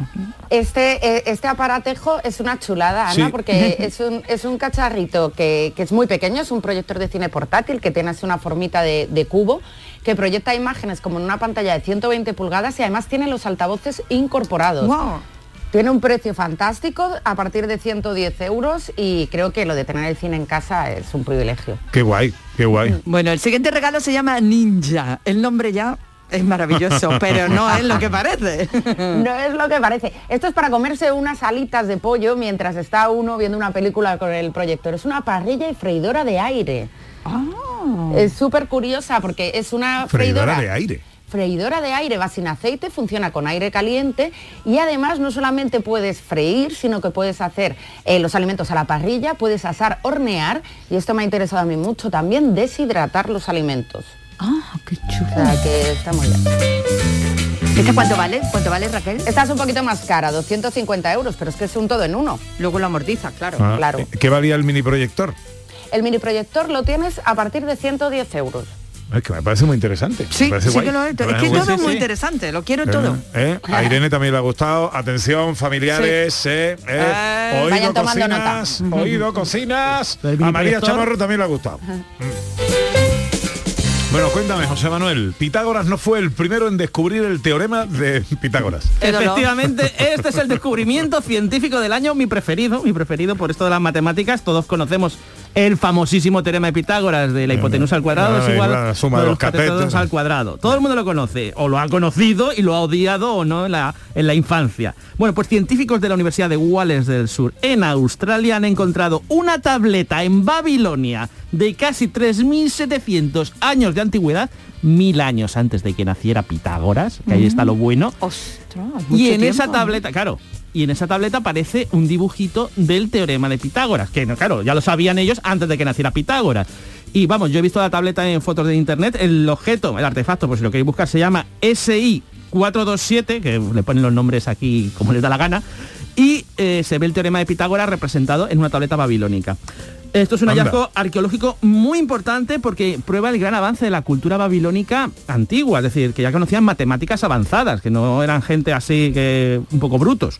Este, eh, este aparatejo es una chulada, Ana,
Sí.
porque es un, es un cacharrito que, que es muy pequeño, es un proyector de cine portátil que tiene así una formita de, de cubo, que proyecta imágenes como en una pantalla de 120 pulgadas y además tiene los altavoces incorporados. Tiene un precio fantástico a partir de 110 euros y creo que lo de tener el cine en casa es un privilegio.
Qué guay, qué guay.
Bueno, el siguiente regalo se llama Ninja. El nombre ya es maravilloso, pero no es lo que parece.
No es lo que parece. Esto es para comerse unas alitas de pollo mientras está uno viendo una película con el proyector. Es una parrilla y freidora de aire. Es súper curiosa porque es una freidora,
Freidora de aire.
freidora de aire, va sin aceite, funciona con aire caliente y además no solamente puedes freír, sino que puedes hacer eh, los alimentos a la parrilla, puedes asar, hornear y esto me ha interesado a mí mucho también, deshidratar los alimentos.
Ah, qué chulo.
O sea que está muy bien.
¿Esta cuánto vale? ¿Cuánto vale, Raquel?
Esta es un poquito más cara, 250 euros, pero es que es un todo en uno.
Luego lo amortiza, claro.
Ah,
claro.
¿Qué valía el mini proyector?
El mini proyector lo tienes a partir de 110 euros.
Es que me parece muy interesante.
Sí,
me parece
sí
guay.
que lo es. Es que
guay.
todo es muy interesante, lo quiero todo.
¿Eh? A Irene también le ha gustado. Atención, familiares. eh, eh,
Eh,
oído,
vayan tomando
cocinas. Oído, cocinas. A María
proyector.
Chamarro también le ha gustado. Bueno, cuéntame, José Manuel. Pitágoras no fue el primero en descubrir el teorema de Pitágoras.
Efectivamente, este es el descubrimiento científico del año, mi preferido, mi preferido por esto de las matemáticas. Todos conocemos el famosísimo teorema de Pitágoras de la hipotenusa al cuadrado es igual
la suma de
a
los catetos.
al cuadrado. Todo el mundo lo conoce, o lo ha conocido y lo ha odiado o no en la, en la infancia. Bueno, pues científicos de la Universidad de Wales del Sur en Australia han encontrado una tableta en Babilonia de casi 3.700 años de antigüedad, mil años antes de que naciera Pitágoras, que ahí está lo bueno.
Ostras,
Y en esa tableta, claro, y en esa tableta aparece un dibujito del teorema de Pitágoras, que claro, ya lo sabían ellos antes de que naciera Pitágoras. Y vamos, yo he visto la tableta en fotos de internet, el objeto, el artefacto, pues si lo queréis buscar, se llama SI 427, que le ponen los nombres aquí como les da la gana, y eh, se ve el teorema de Pitágoras representado en una tableta babilónica. Esto es un
Anda.
hallazgo arqueológico muy importante porque prueba el gran avance de la cultura babilónica antigua, es decir, que ya conocían matemáticas avanzadas, que no eran gente así que un poco brutos.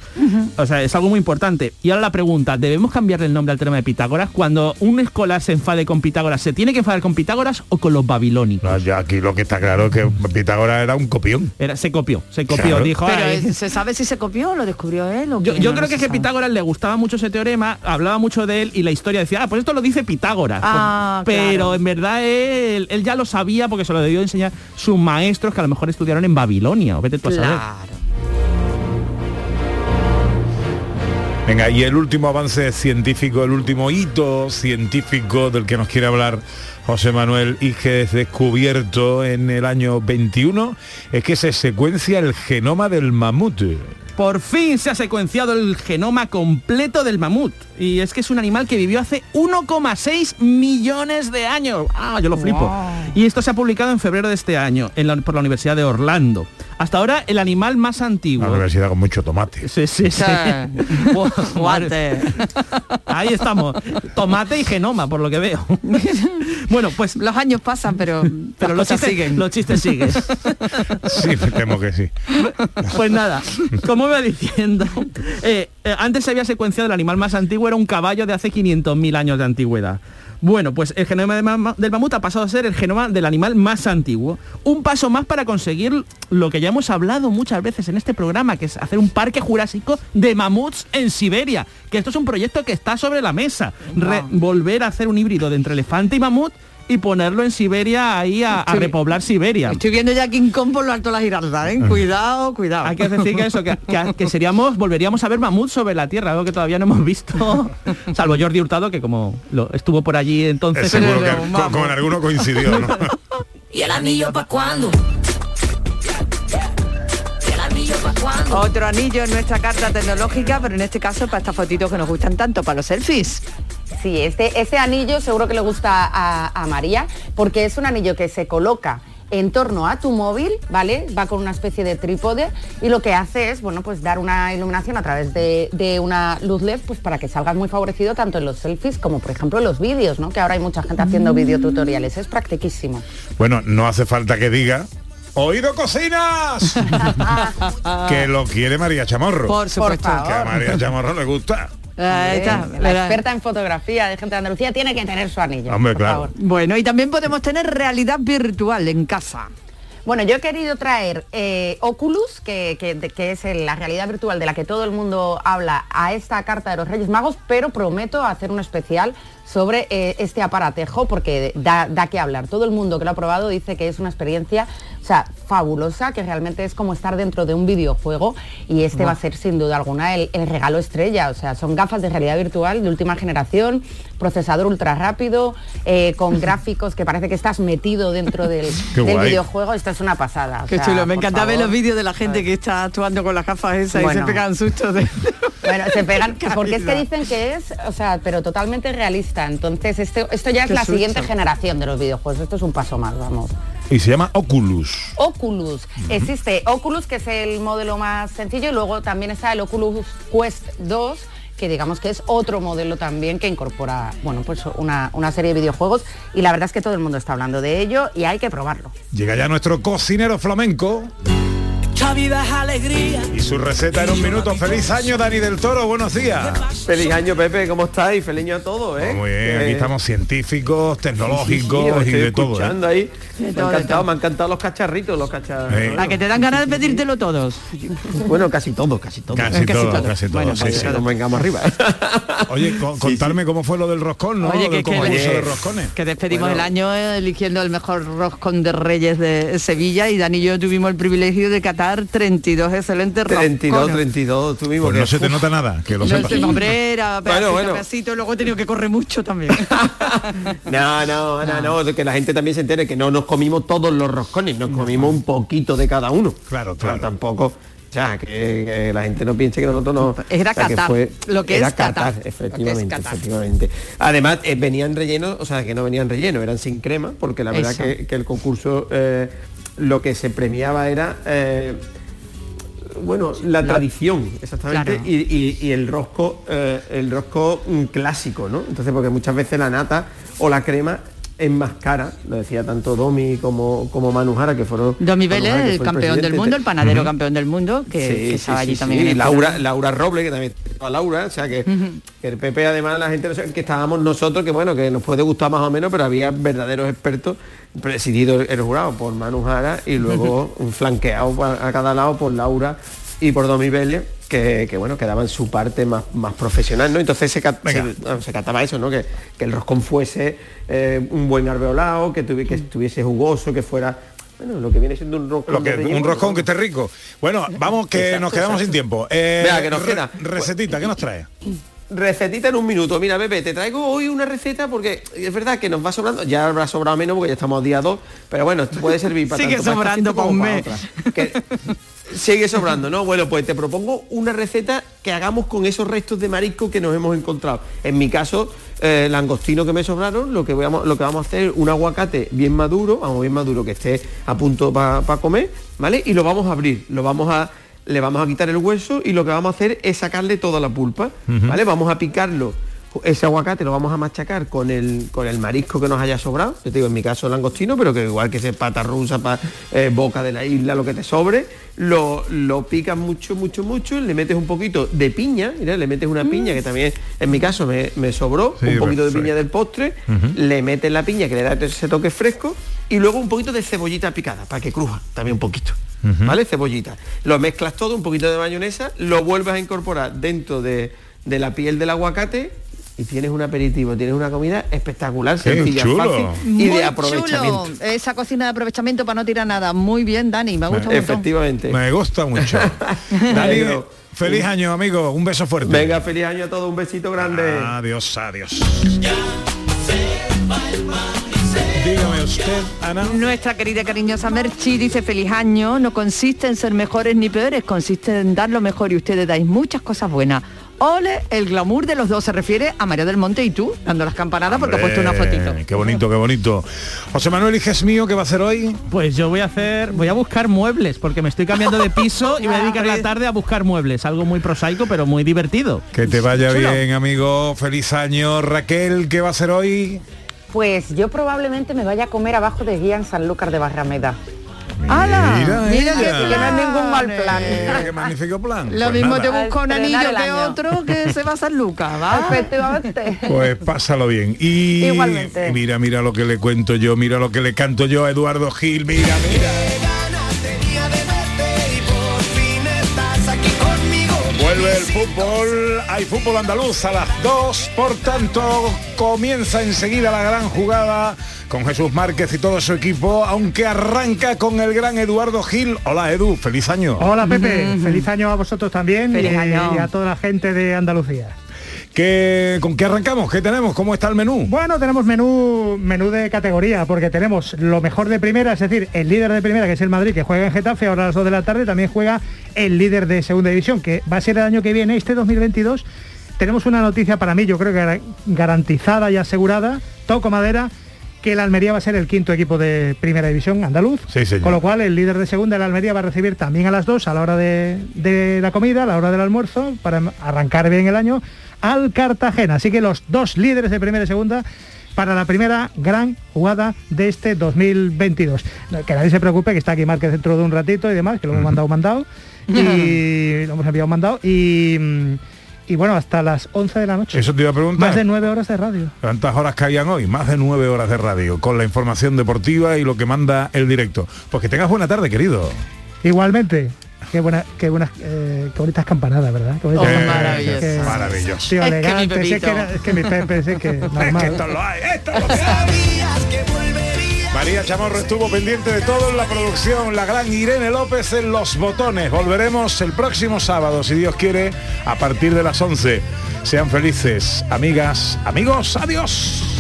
O sea, es algo muy importante. Y ahora la pregunta, ¿debemos cambiarle el nombre al teorema de Pitágoras? Cuando un escolar se enfade con Pitágoras, ¿se tiene que enfadar con Pitágoras o con los babilónicos?
No, ya aquí lo que está claro es que Pitágoras era un copión.
Era, se copió, se copió,
Claro.
dijo.
Pero
"Ay,
eh, ¿se sabe si se copió o lo descubrió él? o
Yo,
qué?
yo
No,
creo
no
que, que. Pitágoras le gustaba mucho ese teorema, hablaba mucho de él y la historia decía, ah, pues esto lo dice Pitágoras.
Ah,
Pues- Pero
claro.
en verdad él, él ya lo sabía porque se lo debió enseñar sus maestros que a lo mejor estudiaron en Babilonia. O vete tú a saber.
Venga, y el último avance científico, el último hito científico del que nos quiere hablar José Manuel y que es descubierto en el año 21 es que se secuencia el genoma del mamut.
Por fin se ha secuenciado el genoma completo del mamut. Y es que es un animal que vivió hace 1,6 millones de años. Ah, yo lo flipo. Y esto se ha publicado en febrero de este año en la- por la Universidad de Orlando. Hasta ahora el animal más antiguo.
Una universidad con mucho tomate.
Sí, sí, sí. Ahí estamos. Tomate y genoma, por lo que veo. bueno, pues
los años pasan, pero,
pero los chistes siguen. Los chistes siguen.
Sí, temo que sí.
Pues nada, como iba diciendo, eh, eh, antes se había secuenciado el animal más antiguo, era un caballo de hace 500.000 años de antigüedad. Bueno, pues el genoma de ma- del mamut ha pasado a ser el genoma del animal más antiguo. Un paso más para conseguir lo que ya hemos hablado muchas veces en este programa, que es hacer un parque jurásico de mamuts en Siberia. Que esto es un proyecto que está sobre la mesa. Re- volver a hacer un híbrido de entre elefante y mamut y ponerlo en Siberia ahí a, repoblar Siberia.
Estoy viendo ya King Kong por lo alto de la Giralda, ¿eh? Cuidado, cuidado.
Hay que decir que eso, que, que- que seríamos, volveríamos a ver mamut sobre la Tierra, algo que todavía no hemos visto, salvo Jordi Hurtado, que como lo, estuvo por allí entonces.
Seguro que con, con alguno coincidió, ¿no?
¿Y el anillo pa' cuándo? ¿Y el anillo pa' cuándo?
Otro anillo en nuestra carta tecnológica, pero en este caso para estas fotitos que nos gustan tanto, para los selfies.
Sí, este, este anillo seguro que le gusta a, a María, porque es un anillo que se coloca en torno a tu móvil, ¿vale? Va con una especie de trípode y lo que hace es, bueno, pues dar una iluminación a través de, de una luz LED, pues para que salgas muy favorecido tanto en los selfies como, por ejemplo, en los vídeos, ¿no? Que ahora hay mucha gente haciendo videotutoriales, es practiquísimo.
Bueno, no hace falta que diga. ¡Oído cocinas! que lo quiere María Chamorro.
Por supuesto.
favor.
Que a María Chamorro le gusta.
Ahí está,
la experta en fotografía de gente de Andalucía tiene que tener su anillo.
Hombre,
por
claro.
favor.
Bueno, y también podemos tener realidad virtual en casa.
Bueno, yo he querido traer eh, Oculus, que, que- es el- la realidad virtual de la que todo el mundo habla, a esta carta de los Reyes Magos, pero prometo hacer un especial sobre eh, este aparatejo porque da, da que hablar. Todo el mundo que lo ha probado dice que es una experiencia o sea, fabulosa, que realmente es como estar dentro de un videojuego y este va a ser sin duda alguna el, el regalo estrella. O sea, son gafas de realidad virtual de última generación, procesador ultra rápido, eh, con gráficos que parece que estás metido dentro del, del videojuego. Esto es una pasada. o
Qué
sea,
chulo, me encanta ver los vídeos de la gente que está actuando con las gafas esas y se pegan sustos de...
Bueno, se pegan, porque es que dicen que es, o sea, pero totalmente realista. Entonces, esto, esto ya es
Qué
la
susto.
siguiente generación de los videojuegos. Esto es un paso más, vamos.
Y se llama Oculus.
Oculus. Existe Oculus, que es el modelo más sencillo, y luego también está el Oculus Quest 2, que digamos que es otro modelo también que incorpora, bueno, pues una, una serie de videojuegos. Y la verdad es que todo el mundo está hablando de ello y hay que probarlo.
Llega ya nuestro cocinero flamenco
Mucha vida es alegría.
y su receta en un minuto. ¡Feliz año, Dani del Toro! ¡Buenos días!
Feliz año, Pepe, ¿cómo estáis? Feliz año a todos, ¿eh?
Muy bien, aquí
Que-
estamos científicos, tecnológicos
Sí,
y de todo. ¿eh?
ahí. Me
todo,
ha encantado, me han encantado los cacharritos, los cacharritos.
Eh.
La que te dan ganas de pedírtelo todos.
Bueno, casi todos, casi todos.
Casi
Casi
todo,
todo.
casi todo.
Bueno,
sí,
pues
sí.
Vengamos arriba.
Oye, co- contarme cómo fue lo del roscón, ¿no?
Oye, que- que-
concurso
Oye.
de roscones.
Que despedimos
Bueno.
el año eligiendo el mejor roscón de Reyes de Sevilla y Dani y yo tuvimos el privilegio de catar 32 excelentes
32,
roscones.
32, tuvimos
Pues
que...
no se te
uf,
nota nada, que lo
No
sepas.
sé, hombre, era
Bueno,
pedacito,
bueno.
pedacito, luego he tenido que correr mucho también.
No, no, no, no, de que la gente también se entere que no nos comimos todos los roscones, nos comimos un poquito de cada uno.
Claro, claro.
tampoco, o sea, que, que la gente no piense que nosotros no...
Era
o sea,
catar, lo que
era
es que es
efectivamente, efectivamente. Además, eh, venían rellenos, o sea, que no venían rellenos, eran sin crema, porque la verdad que, que el concurso eh, lo que se premiaba era... eh, bueno, la tradición, exactamente,
Claro.
y, y- y el rosco, eh, el rosco mm, clásico, ¿no? Entonces, porque muchas veces la nata o la crema es más cara, lo decía tanto Domi como, como Manu Jara, que fueron...
Domi Vélez, el campeón del mundo, el panadero campeón del mundo, que,
Sí,
que estaba
sí,
allí
sí.
también.
Y Laura. Laura Roble, que también a Laura, o sea que, que el Pepe además la gente que estábamos nosotros, que bueno, que nos puede gustar más o menos, pero había verdaderos expertos, presidido el jurado por Manu Jara y luego un flanqueado a cada lado por Laura y por Domi Vélez, que, que, bueno, que daban su parte más, más profesional, ¿no? Entonces se, se- bueno, se cataba eso, ¿no? Que, que el roscón fuese eh, un buen alveolado, que, tuvi- que estuviese jugoso, que fuera, bueno, lo que viene siendo un roscón.
Lo que,
relleno,
un roscón
¿no?
que esté rico. Bueno, vamos que
Exacto,
nos quedamos
exacto.
sin tiempo. Eh,
que nos
re-
queda.
Recetita, ¿qué nos trae?
Recetita en un minuto. Mira, Pepe, te traigo hoy una receta porque es verdad que nos va sobrando. Ya habrá sobrado menos porque ya estamos a día 2. Pero bueno, esto puede servir para
Sigue
tanto
sobrando un
para otra. Que sigue sobrando, ¿no? Bueno, pues te propongo una receta que hagamos con esos restos de marisco que nos hemos encontrado. En mi caso, eh, langostino que me sobraron, lo que, a- lo que vamos a hacer un aguacate bien maduro, vamos, bien maduro, que esté a punto para comer, ¿vale? Y lo vamos a abrir, lo vamos a le vamos a quitar el hueso y lo que vamos a hacer es sacarle toda la pulpa, ¿vale? Vamos a picarlo ese aguacate lo vamos a machacar con el, con el marisco que nos haya sobrado, yo te digo, en mi caso langostino, pero que igual que sea pata rusa, pa- eh, boca de la isla, lo que te sobre, lo, lo picas mucho, mucho, mucho, le metes un poquito de piña, mira, le metes una piña que también en mi caso me, me sobró,
Sí,
un poquito de piña del postre, le metes la piña que le da ese toque fresco y luego un poquito de cebollita picada para que cruja también un poquito. ¿Vale? Cebollita. Lo mezclas todo, un poquito de mayonesa, lo vuelves a incorporar dentro de, de la piel del aguacate y tienes un aperitivo, tienes una comida espectacular,
Qué
sencilla,
chulo.
fácil y
Muy
de aprovechamiento.
chulo. Esa cocina de aprovechamiento para no tirar nada. Muy bien, Dani, me gusta montón.
Efectivamente.
Me gusta mucho. Dani, feliz año, amigo. Un beso fuerte.
Venga, feliz año a todos, un besito grande.
Adiós, adiós. Dígame usted, Ana.
Nuestra querida cariñosa Merchi dice feliz año, no consiste en ser mejores ni peores, consiste en dar lo mejor y ustedes dais muchas cosas buenas. Ole, el glamour de los dos se refiere a María del Monte y tú, dando las campanadas porque ha puesto una fotito.
Qué bonito, qué bonito. José Manuel, hijes mío, ¿qué va a hacer hoy?
Pues yo voy a hacer, voy a buscar muebles, porque me estoy cambiando de piso y voy a dedicar la tarde a buscar muebles. Algo muy prosaico, pero muy divertido.
Que te vaya
Chulo.
bien, amigo. Feliz año. Raquel, ¿qué va a hacer hoy?
Pues yo probablemente me vaya a comer abajo de guía en Sanlúcar de Barrameda.
¡Hala!
Mira,
Mira que
Que no es ningún mal plan.
Eh, qué magnífico plan.
Lo
Pues
mismo
nada.
te busca un anillo que otro que se va a San Lucas, ¿va?
Efectivamente.
Pues pásalo bien. Y
Igualmente.
y mira, mira lo que le cuento yo, mira lo que le canto yo a Eduardo Gil, mira, mira. Vuelve el fútbol, hay fútbol andaluz a las 2, por tanto comienza enseguida la gran jugada con Jesús Márquez y todo su equipo, aunque arranca con el gran Eduardo Gil. Hola Edu, feliz año.
Hola Pepe, feliz año a vosotros también
Feliz
y,
año.
y a toda la gente de Andalucía.
¿Qué, ¿Con qué arrancamos? ¿Qué tenemos? ¿Cómo está el menú?
Bueno, tenemos menú menú de categoría porque tenemos lo mejor de primera, es decir, el líder de primera que es el Madrid que juega en Getafe ahora a las 2 de la tarde, también juega el líder de segunda división que va a ser el año que viene, este 2022. Tenemos una noticia para mí, yo creo que gar- garantizada y asegurada, toco madera, que el Almería va a ser el quinto equipo de primera división andaluz.
Sí, señor.
Con lo cual el líder de segunda, el Almería, va a recibir también a las 2 a la hora de, de la comida, a la hora del almuerzo, para arrancar bien el año, al Cartagena. Así que los dos líderes de primera y segunda para la primera gran jugada de este 2022. No, Que nadie se preocupe, que está aquí Márquez dentro de un ratito y demás, que lo hemos mandado mandado. Y lo hemos enviado mandado. Y, mm, y bueno, hasta las 11 de la noche.
Eso te iba a preguntar.
Más de nueve horas de radio.
¿Cuántas horas caían hoy? Más de nueve horas de radio, con la información deportiva y lo que manda el directo. Pues que tengas buena tarde, querido.
Igualmente. Qué buena, qué buenas, eh, qué bonitas campanadas, ¿verdad? Qué bonitas
Oh,
campanadas.
maravilloso.
Que-
Maravilloso.
Tío,
Es que mi
elegante, sí, es que,
Pepito.
era- es que mi Pepe, sí, que
Es que
normal.
esto lo hay, esto lo hay. María Chamorro estuvo pendiente de todo en la producción, la gran Irene López en los botones. Volveremos el próximo sábado, si Dios quiere, a partir de las 11. Sean felices, amigas, amigos, adiós.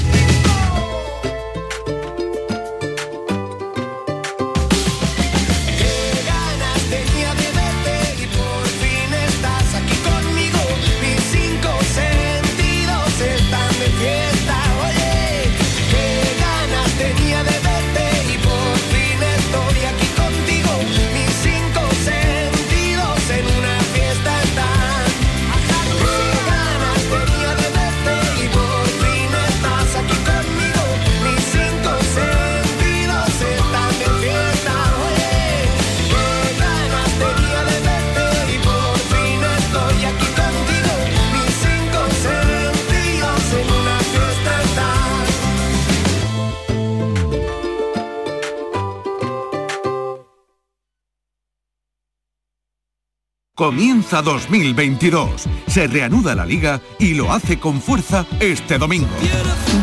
Comienza 2022. Se reanuda la liga y lo hace con fuerza este domingo.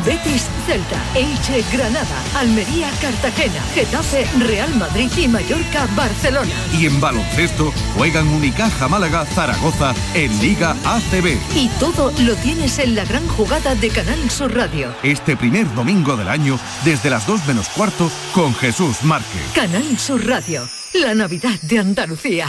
Betis Celta, Elche Granada, Almería Cartagena, Getafe Real Madrid y Mallorca Barcelona.
Y en baloncesto juegan Unicaja Málaga Zaragoza en Liga ACB.
Y todo lo tienes en la gran jugada de Canal Sur Radio.
Este primer domingo del año desde las 2 menos cuarto con Jesús Márquez.
Canal Sur Radio, la Navidad de Andalucía.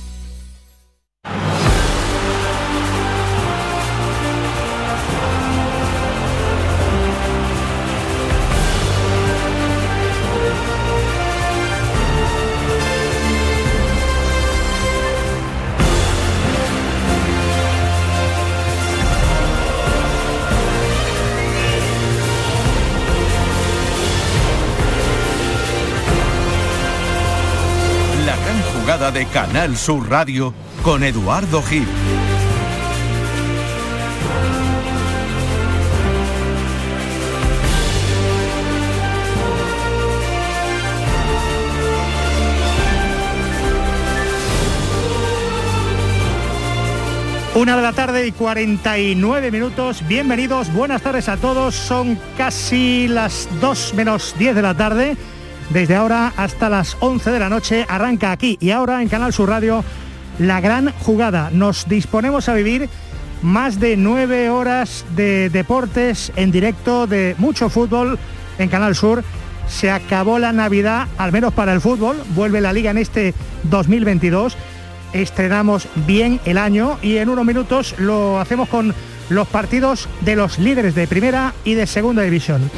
De Canal Sur Radio con Eduardo Gil.
Una de la tarde y 49 minutos. Bienvenidos, buenas tardes a todos. Son casi las 2 menos 10 de la tarde. Desde ahora hasta las 11 de la noche arranca aquí y ahora en Canal Sur Radio la gran jugada. Nos disponemos a vivir más de nueve horas de deportes en directo, de mucho fútbol en Canal Sur. Se acabó la Navidad, al menos para el fútbol. Vuelve la liga en este 2022 estrenamos bien el año y en unos minutos lo hacemos con los partidos de los líderes de primera y de segunda división.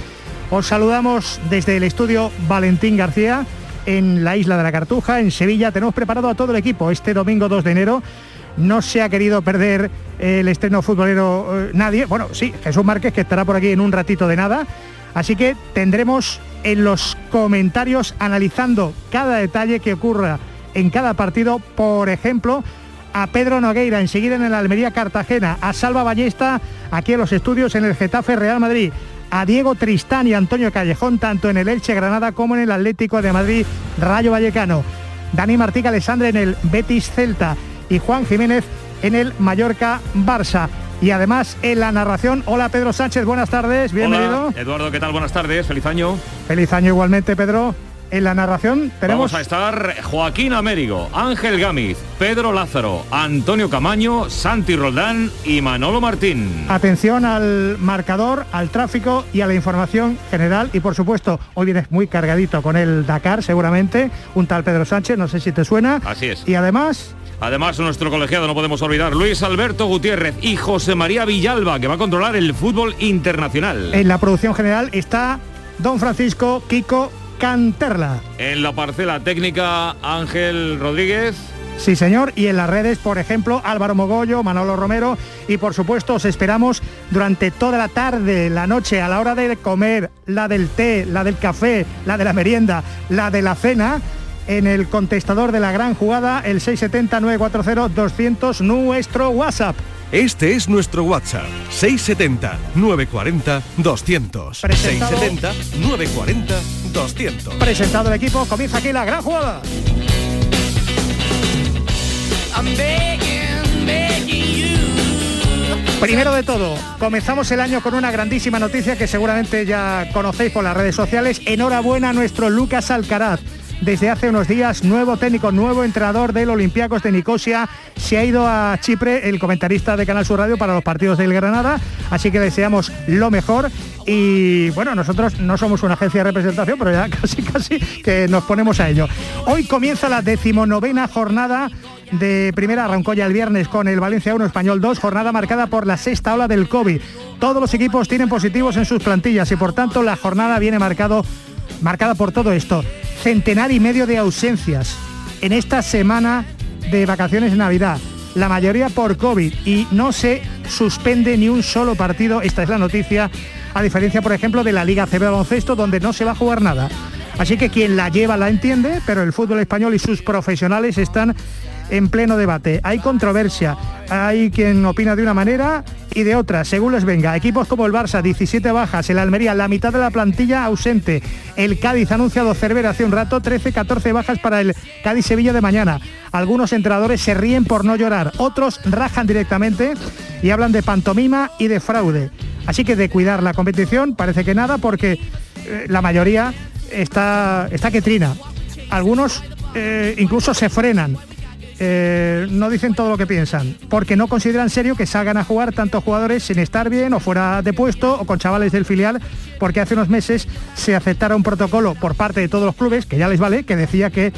Os saludamos desde el estudio Valentín García en la isla de la Cartuja, en Sevilla. Tenemos preparado a todo el equipo este domingo 2 de enero. No se ha querido perder el estreno futbolero eh, nadie. Bueno, sí, Jesús Márquez que estará por aquí en un ratito de nada. Así que tendremos en los comentarios analizando cada detalle que ocurra en cada partido, por ejemplo, a Pedro Nogueira, enseguida en el Almería Cartagena, a Salva Ballesta, aquí en los estudios en el Getafe Real Madrid, a Diego Tristán y Antonio Callejón, tanto en el Elche Granada como en el Atlético de Madrid Rayo Vallecano, Dani Martí Alessandre en el Betis Celta y Juan Jiménez en el Mallorca Barça. Y además en la narración, hola Pedro Sánchez, buenas tardes, bienvenido.
Hola, Eduardo, ¿qué tal? Buenas tardes, feliz año.
Feliz año igualmente, Pedro. En la narración tenemos...
Vamos a estar Joaquín Américo, Ángel Gámiz, Pedro Lázaro, Antonio Camaño, Santi Roldán y Manolo Martín.
Atención al marcador, al tráfico y a la información general. Y por supuesto, hoy vienes muy cargadito con el Dakar, seguramente. Un tal Pedro Sánchez, no sé si te suena.
Así es.
Y además...
Además, nuestro colegiado, no podemos olvidar, Luis Alberto Gutiérrez y José María Villalba, que va a controlar el fútbol internacional.
En la producción general está don Francisco Kiko Canterla.
En la parcela técnica, Ángel Rodríguez.
Sí, señor. Y en las redes, por ejemplo, Álvaro Mogollo, Manolo Romero. Y por supuesto, os esperamos durante toda la tarde, la noche, a la hora de comer, la del té, la del café, la de la merienda, la de la cena, en el contestador de la gran jugada, el 670-940-200, nuestro WhatsApp.
Este es nuestro WhatsApp, 670-940-200.
Presentado.
670-940-200.
Presentado el equipo, comienza aquí la gran jugada. Primero de todo, comenzamos el año con una grandísima noticia que seguramente ya conocéis por las redes sociales. Enhorabuena a nuestro Lucas Alcaraz. Desde hace unos días, nuevo técnico, nuevo entrenador del Olympiacos de Nicosia. Se ha ido a Chipre el comentarista de Canal Sur Radio para los partidos del Granada. Así que deseamos lo mejor. Y bueno, nosotros no somos una agencia de representación, pero ya casi casi que nos ponemos a ello. Hoy comienza la decimonovena jornada de primera arrancó ya el viernes con el Valencia 1 Español 2, jornada marcada por la sexta ola del COVID. Todos los equipos tienen positivos en sus plantillas y por tanto la jornada viene marcado, marcada por todo esto. Centenar y medio de ausencias en esta semana de vacaciones de Navidad. La mayoría por COVID y no se suspende ni un solo partido, esta es la noticia, a diferencia por ejemplo de la Liga CB baloncesto donde no se va a jugar nada. Así que quien la lleva la entiende, pero el fútbol español y sus profesionales están en pleno debate. Hay controversia, hay quien opina de una manera y de otra, según les venga. Equipos como el Barça, 17 bajas, el Almería, la mitad de la plantilla ausente. El Cádiz ha anunciado Cervera hace un rato, 13, 14 bajas para el Cádiz-Sevilla de mañana. Algunos entrenadores se ríen por no llorar, otros rajan directamente y hablan de pantomima y de fraude. Así que de cuidar la competición parece que nada porque eh, la mayoría está, está que trina. Algunos eh, incluso se frenan. Eh, no dicen todo lo que piensan, porque no consideran serio que salgan a jugar tantos jugadores sin estar bien o fuera de puesto o con chavales del filial, porque hace unos meses se aceptara un protocolo por parte de todos los clubes, que ya les vale, que decía que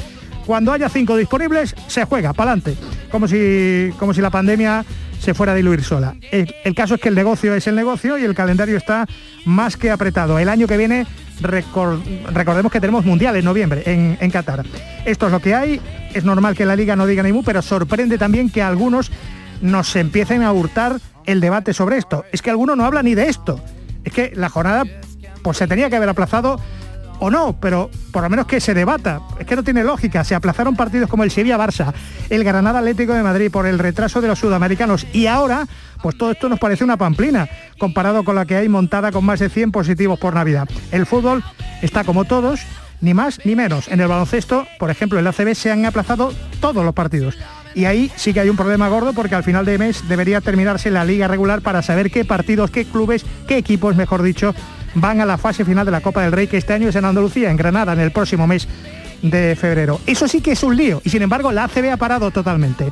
cuando haya cinco disponibles se juega, para adelante, como si, como si la pandemia se fuera a diluir sola. El, el caso es que el negocio es el negocio y el calendario está más que apretado. El año que viene recor- recordemos que tenemos mundial en noviembre en, en Qatar. Esto es lo que hay, es normal que la liga no diga ni mu, pero sorprende también que algunos nos empiecen a hurtar el debate sobre esto. Es que algunos no hablan ni de esto. Es que la jornada pues se tenía que haber aplazado o no, pero por lo menos que se debata. Es que no tiene lógica. Se aplazaron partidos como el Sevilla-Barça, el Granada Atlético de Madrid por el retraso de los sudamericanos y ahora, pues todo esto nos parece una pamplina comparado con la que hay montada con más de 100 positivos por Navidad. El fútbol está como todos, ni más ni menos. En el baloncesto, por ejemplo, en la ACB se han aplazado todos los partidos. Y ahí sí que hay un problema gordo porque al final de mes debería terminarse la liga regular para saber qué partidos, qué clubes, qué equipos, mejor dicho, van a la fase final de la Copa del Rey, que este año es en Andalucía, en Granada, en el próximo mes de febrero. Eso sí que es un lío y sin embargo la ACB ha parado totalmente.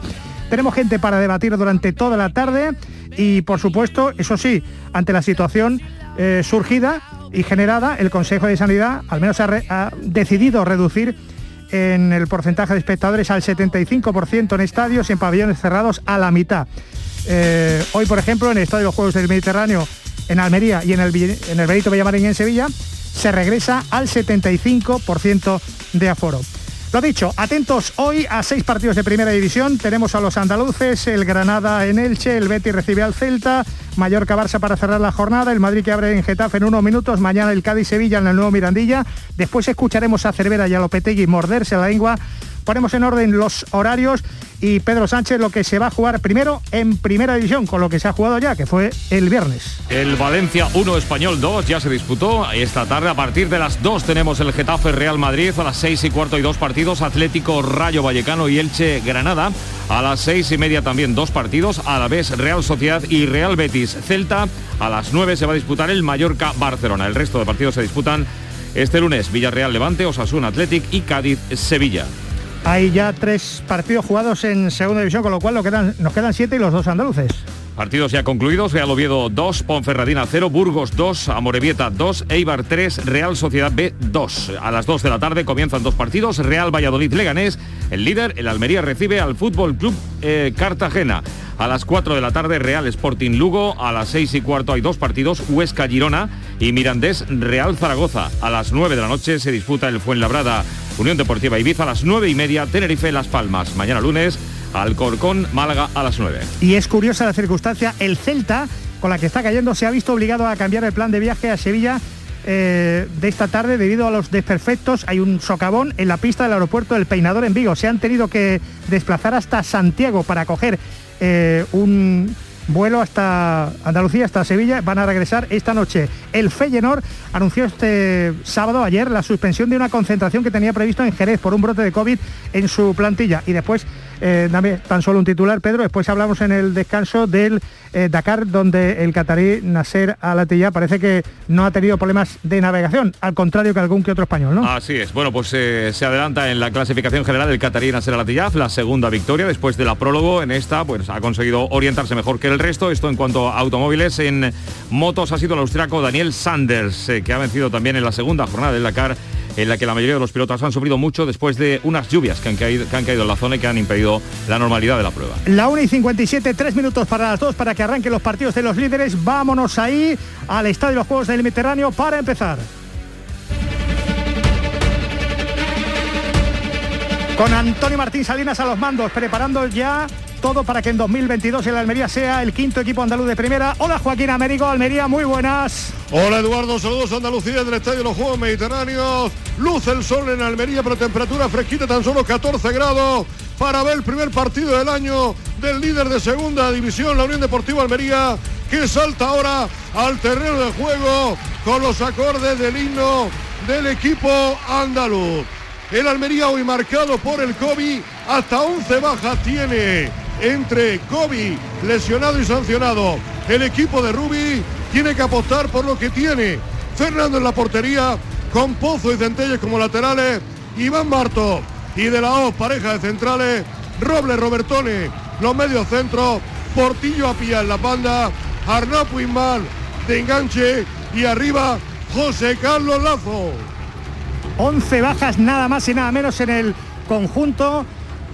Tenemos gente para debatir durante toda la tarde y por supuesto, eso sí, ante la situación eh, surgida y generada, el Consejo de Sanidad al menos ha, decidido reducir en el porcentaje de espectadores al 75% en estadios y en pabellones cerrados a la mitad. Eh, hoy, por ejemplo, en el Estadio de los Juegos del Mediterráneo en Almería y en el, en el Benito Villamarín en Sevilla, se regresa al 75% de aforo. Lo dicho, atentos hoy a seis partidos de primera división. Tenemos a los andaluces, el Granada en Elche, el Betis recibe al Celta, Mallorca Barça para cerrar la jornada, el Madrid que abre en Getafe en unos minutos, mañana el Cádiz Sevilla en el nuevo Mirandilla. Después escucharemos a Cervera y a Lopetegui morderse la lengua. Ponemos en orden los horarios y Pedro Sánchez lo que se va a jugar primero en primera división, con lo que se ha jugado ya, que fue el viernes.
El Valencia 1 Español 2 ya se disputó. Esta tarde a partir de las 2 tenemos el Getafe Real Madrid. A las 6 y cuarto y dos partidos. Atlético Rayo Vallecano y Elche Granada. A las 6 y media también dos partidos. A la vez Real Sociedad y Real Betis Celta. A las 9 se va a disputar el Mallorca Barcelona. El resto de partidos se disputan este lunes. Villarreal Levante, Osasuna Athletic y Cádiz Sevilla.
Hay ya tres partidos jugados en segunda división, con lo cual nos quedan, siete y los dos andaluces.
Partidos ya concluidos, Real Oviedo 2, Ponferradina 0, Burgos 2, Amorebieta 2, Eibar 3, Real Sociedad B 2. A las 2 de la tarde comienzan dos partidos, Real Valladolid Leganés, el líder, el Almería recibe al Fútbol Club eh, Cartagena. A las 4 de la tarde Real Sporting Lugo, a las 6 y cuarto hay dos partidos, Huesca Girona y Mirandés Real Zaragoza. A las 9 de la noche se disputa el Fuenlabrada Unión Deportiva Ibiza a las 9 y media, Tenerife Las Palmas. Mañana lunes, Alcorcón Málaga a las 9.
Y es curiosa la circunstancia, el Celta, con la que está cayendo, se ha visto obligado a cambiar el plan de viaje a Sevilla eh, de esta tarde debido a los desperfectos. Hay un socavón en la pista del aeropuerto del Peinador en Vigo. Se han tenido que desplazar hasta Santiago para coger eh, un vuelo hasta Andalucía, hasta Sevilla. Van a regresar esta noche. El Feyenoord anunció este sábado, ayer, la suspensión de una concentración que tenía previsto en Jerez por un brote de COVID en su plantilla. Y después, eh, dame tan solo un titular, Pedro, después hablamos en el descanso del eh, Dakar, donde el catarí Nasser Al-Attiyah parece que no ha tenido problemas de navegación, al contrario que algún que otro español, ¿no?
Así es. Bueno, pues eh, se adelanta en la clasificación general el catarí Nasser Al-Attiyah, la segunda victoria después de la prólogo. En esta, pues ha conseguido orientarse mejor que el resto. Esto en cuanto a automóviles. En motos ha sido el austriaco Daniel Sanders, que ha vencido también en la segunda jornada del Dakar en la que la mayoría de los pilotos han sufrido mucho después de unas lluvias que han caído, que han caído en la zona y que han impedido la normalidad de la prueba.
La 1 y 57, tres minutos para las dos para que arranquen los partidos de los líderes. Vámonos ahí al Estadio de los Juegos del Mediterráneo para empezar. Con Antonio Martín Salinas a los mandos, preparando ya todo para que en 2022 el Almería sea el quinto equipo andaluz de primera. Hola Joaquín Américo, Almería, muy buenas.
Hola Eduardo, saludos a Andalucía del Estadio de los Juegos Mediterráneos. Luce el sol en Almería, pero temperatura fresquita, tan solo 14 grados. para ver el primer partido del año del líder de segunda división, la Unión Deportiva Almería, que salta ahora al terreno de juego con los acordes del himno del equipo andaluz. El Almería hoy marcado por el COVID, hasta 11 bajas tiene entre COVID, lesionado y sancionado. El equipo de Rubi tiene que apostar por lo que tiene. Fernando en la portería, con Pozo y Centelles como laterales, Iván Marto y de la O, pareja de centrales, Robles Robertone, los medios centros, Portillo Apia en la banda, Arnau Puigmal de enganche y arriba José Carlos Lazo.
11 bajas nada más y nada menos en el conjunto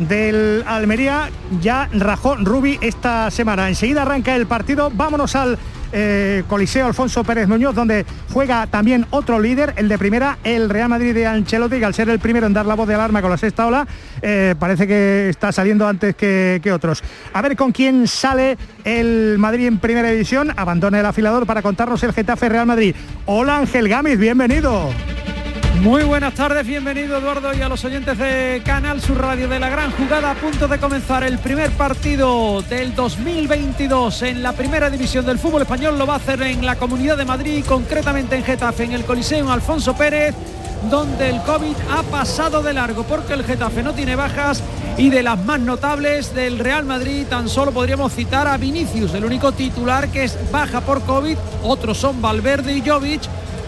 del Almería. Ya rajó Rubi esta semana. Enseguida arranca el partido. Vámonos al eh, Coliseo Alfonso Pérez Muñoz, donde juega también otro líder, el de primera, el Real Madrid de Ancelotti, que al ser el primero en dar la voz de alarma con la sexta ola, eh, parece que está saliendo antes que, que otros. A ver con quién sale el Madrid en primera división. Abandona el afilador para contarnos el Getafe Real Madrid. Hola Ángel Gámez, bienvenido.
Muy buenas tardes, bienvenido Eduardo y a los oyentes de Canal Sur Radio de la Gran Jugada a punto de comenzar el primer partido del 2022 en la primera división del fútbol español. Lo va a hacer en la Comunidad de Madrid, concretamente en Getafe, en el Coliseo Alfonso Pérez, donde el COVID ha pasado de largo porque el Getafe no tiene bajas y de las más notables del Real Madrid tan solo podríamos citar a Vinicius, el único titular que es baja por COVID, otros son Valverde y Jovic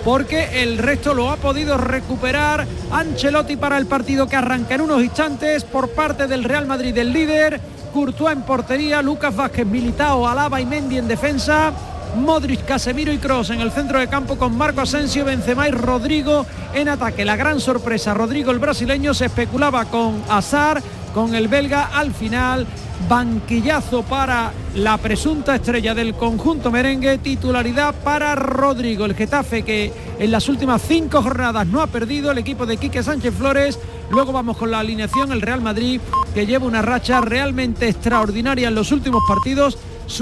porque el resto lo ha podido recuperar Ancelotti para el partido que arranca en unos instantes por parte del Real Madrid del líder, Courtois en portería, Lucas Vázquez, Militao, Alaba y Mendy en defensa. Modric, Casemiro y Cross en el centro de campo con Marco Asensio, Benzema y Rodrigo en ataque. La gran sorpresa, Rodrigo el brasileño se especulaba con Azar, con el belga al final. Banquillazo para la presunta estrella del conjunto merengue, titularidad para Rodrigo, el Getafe que en las últimas cinco jornadas no ha perdido, el equipo de Quique Sánchez Flores, luego vamos con la alineación, el Real Madrid que lleva una racha realmente extraordinaria en los últimos partidos,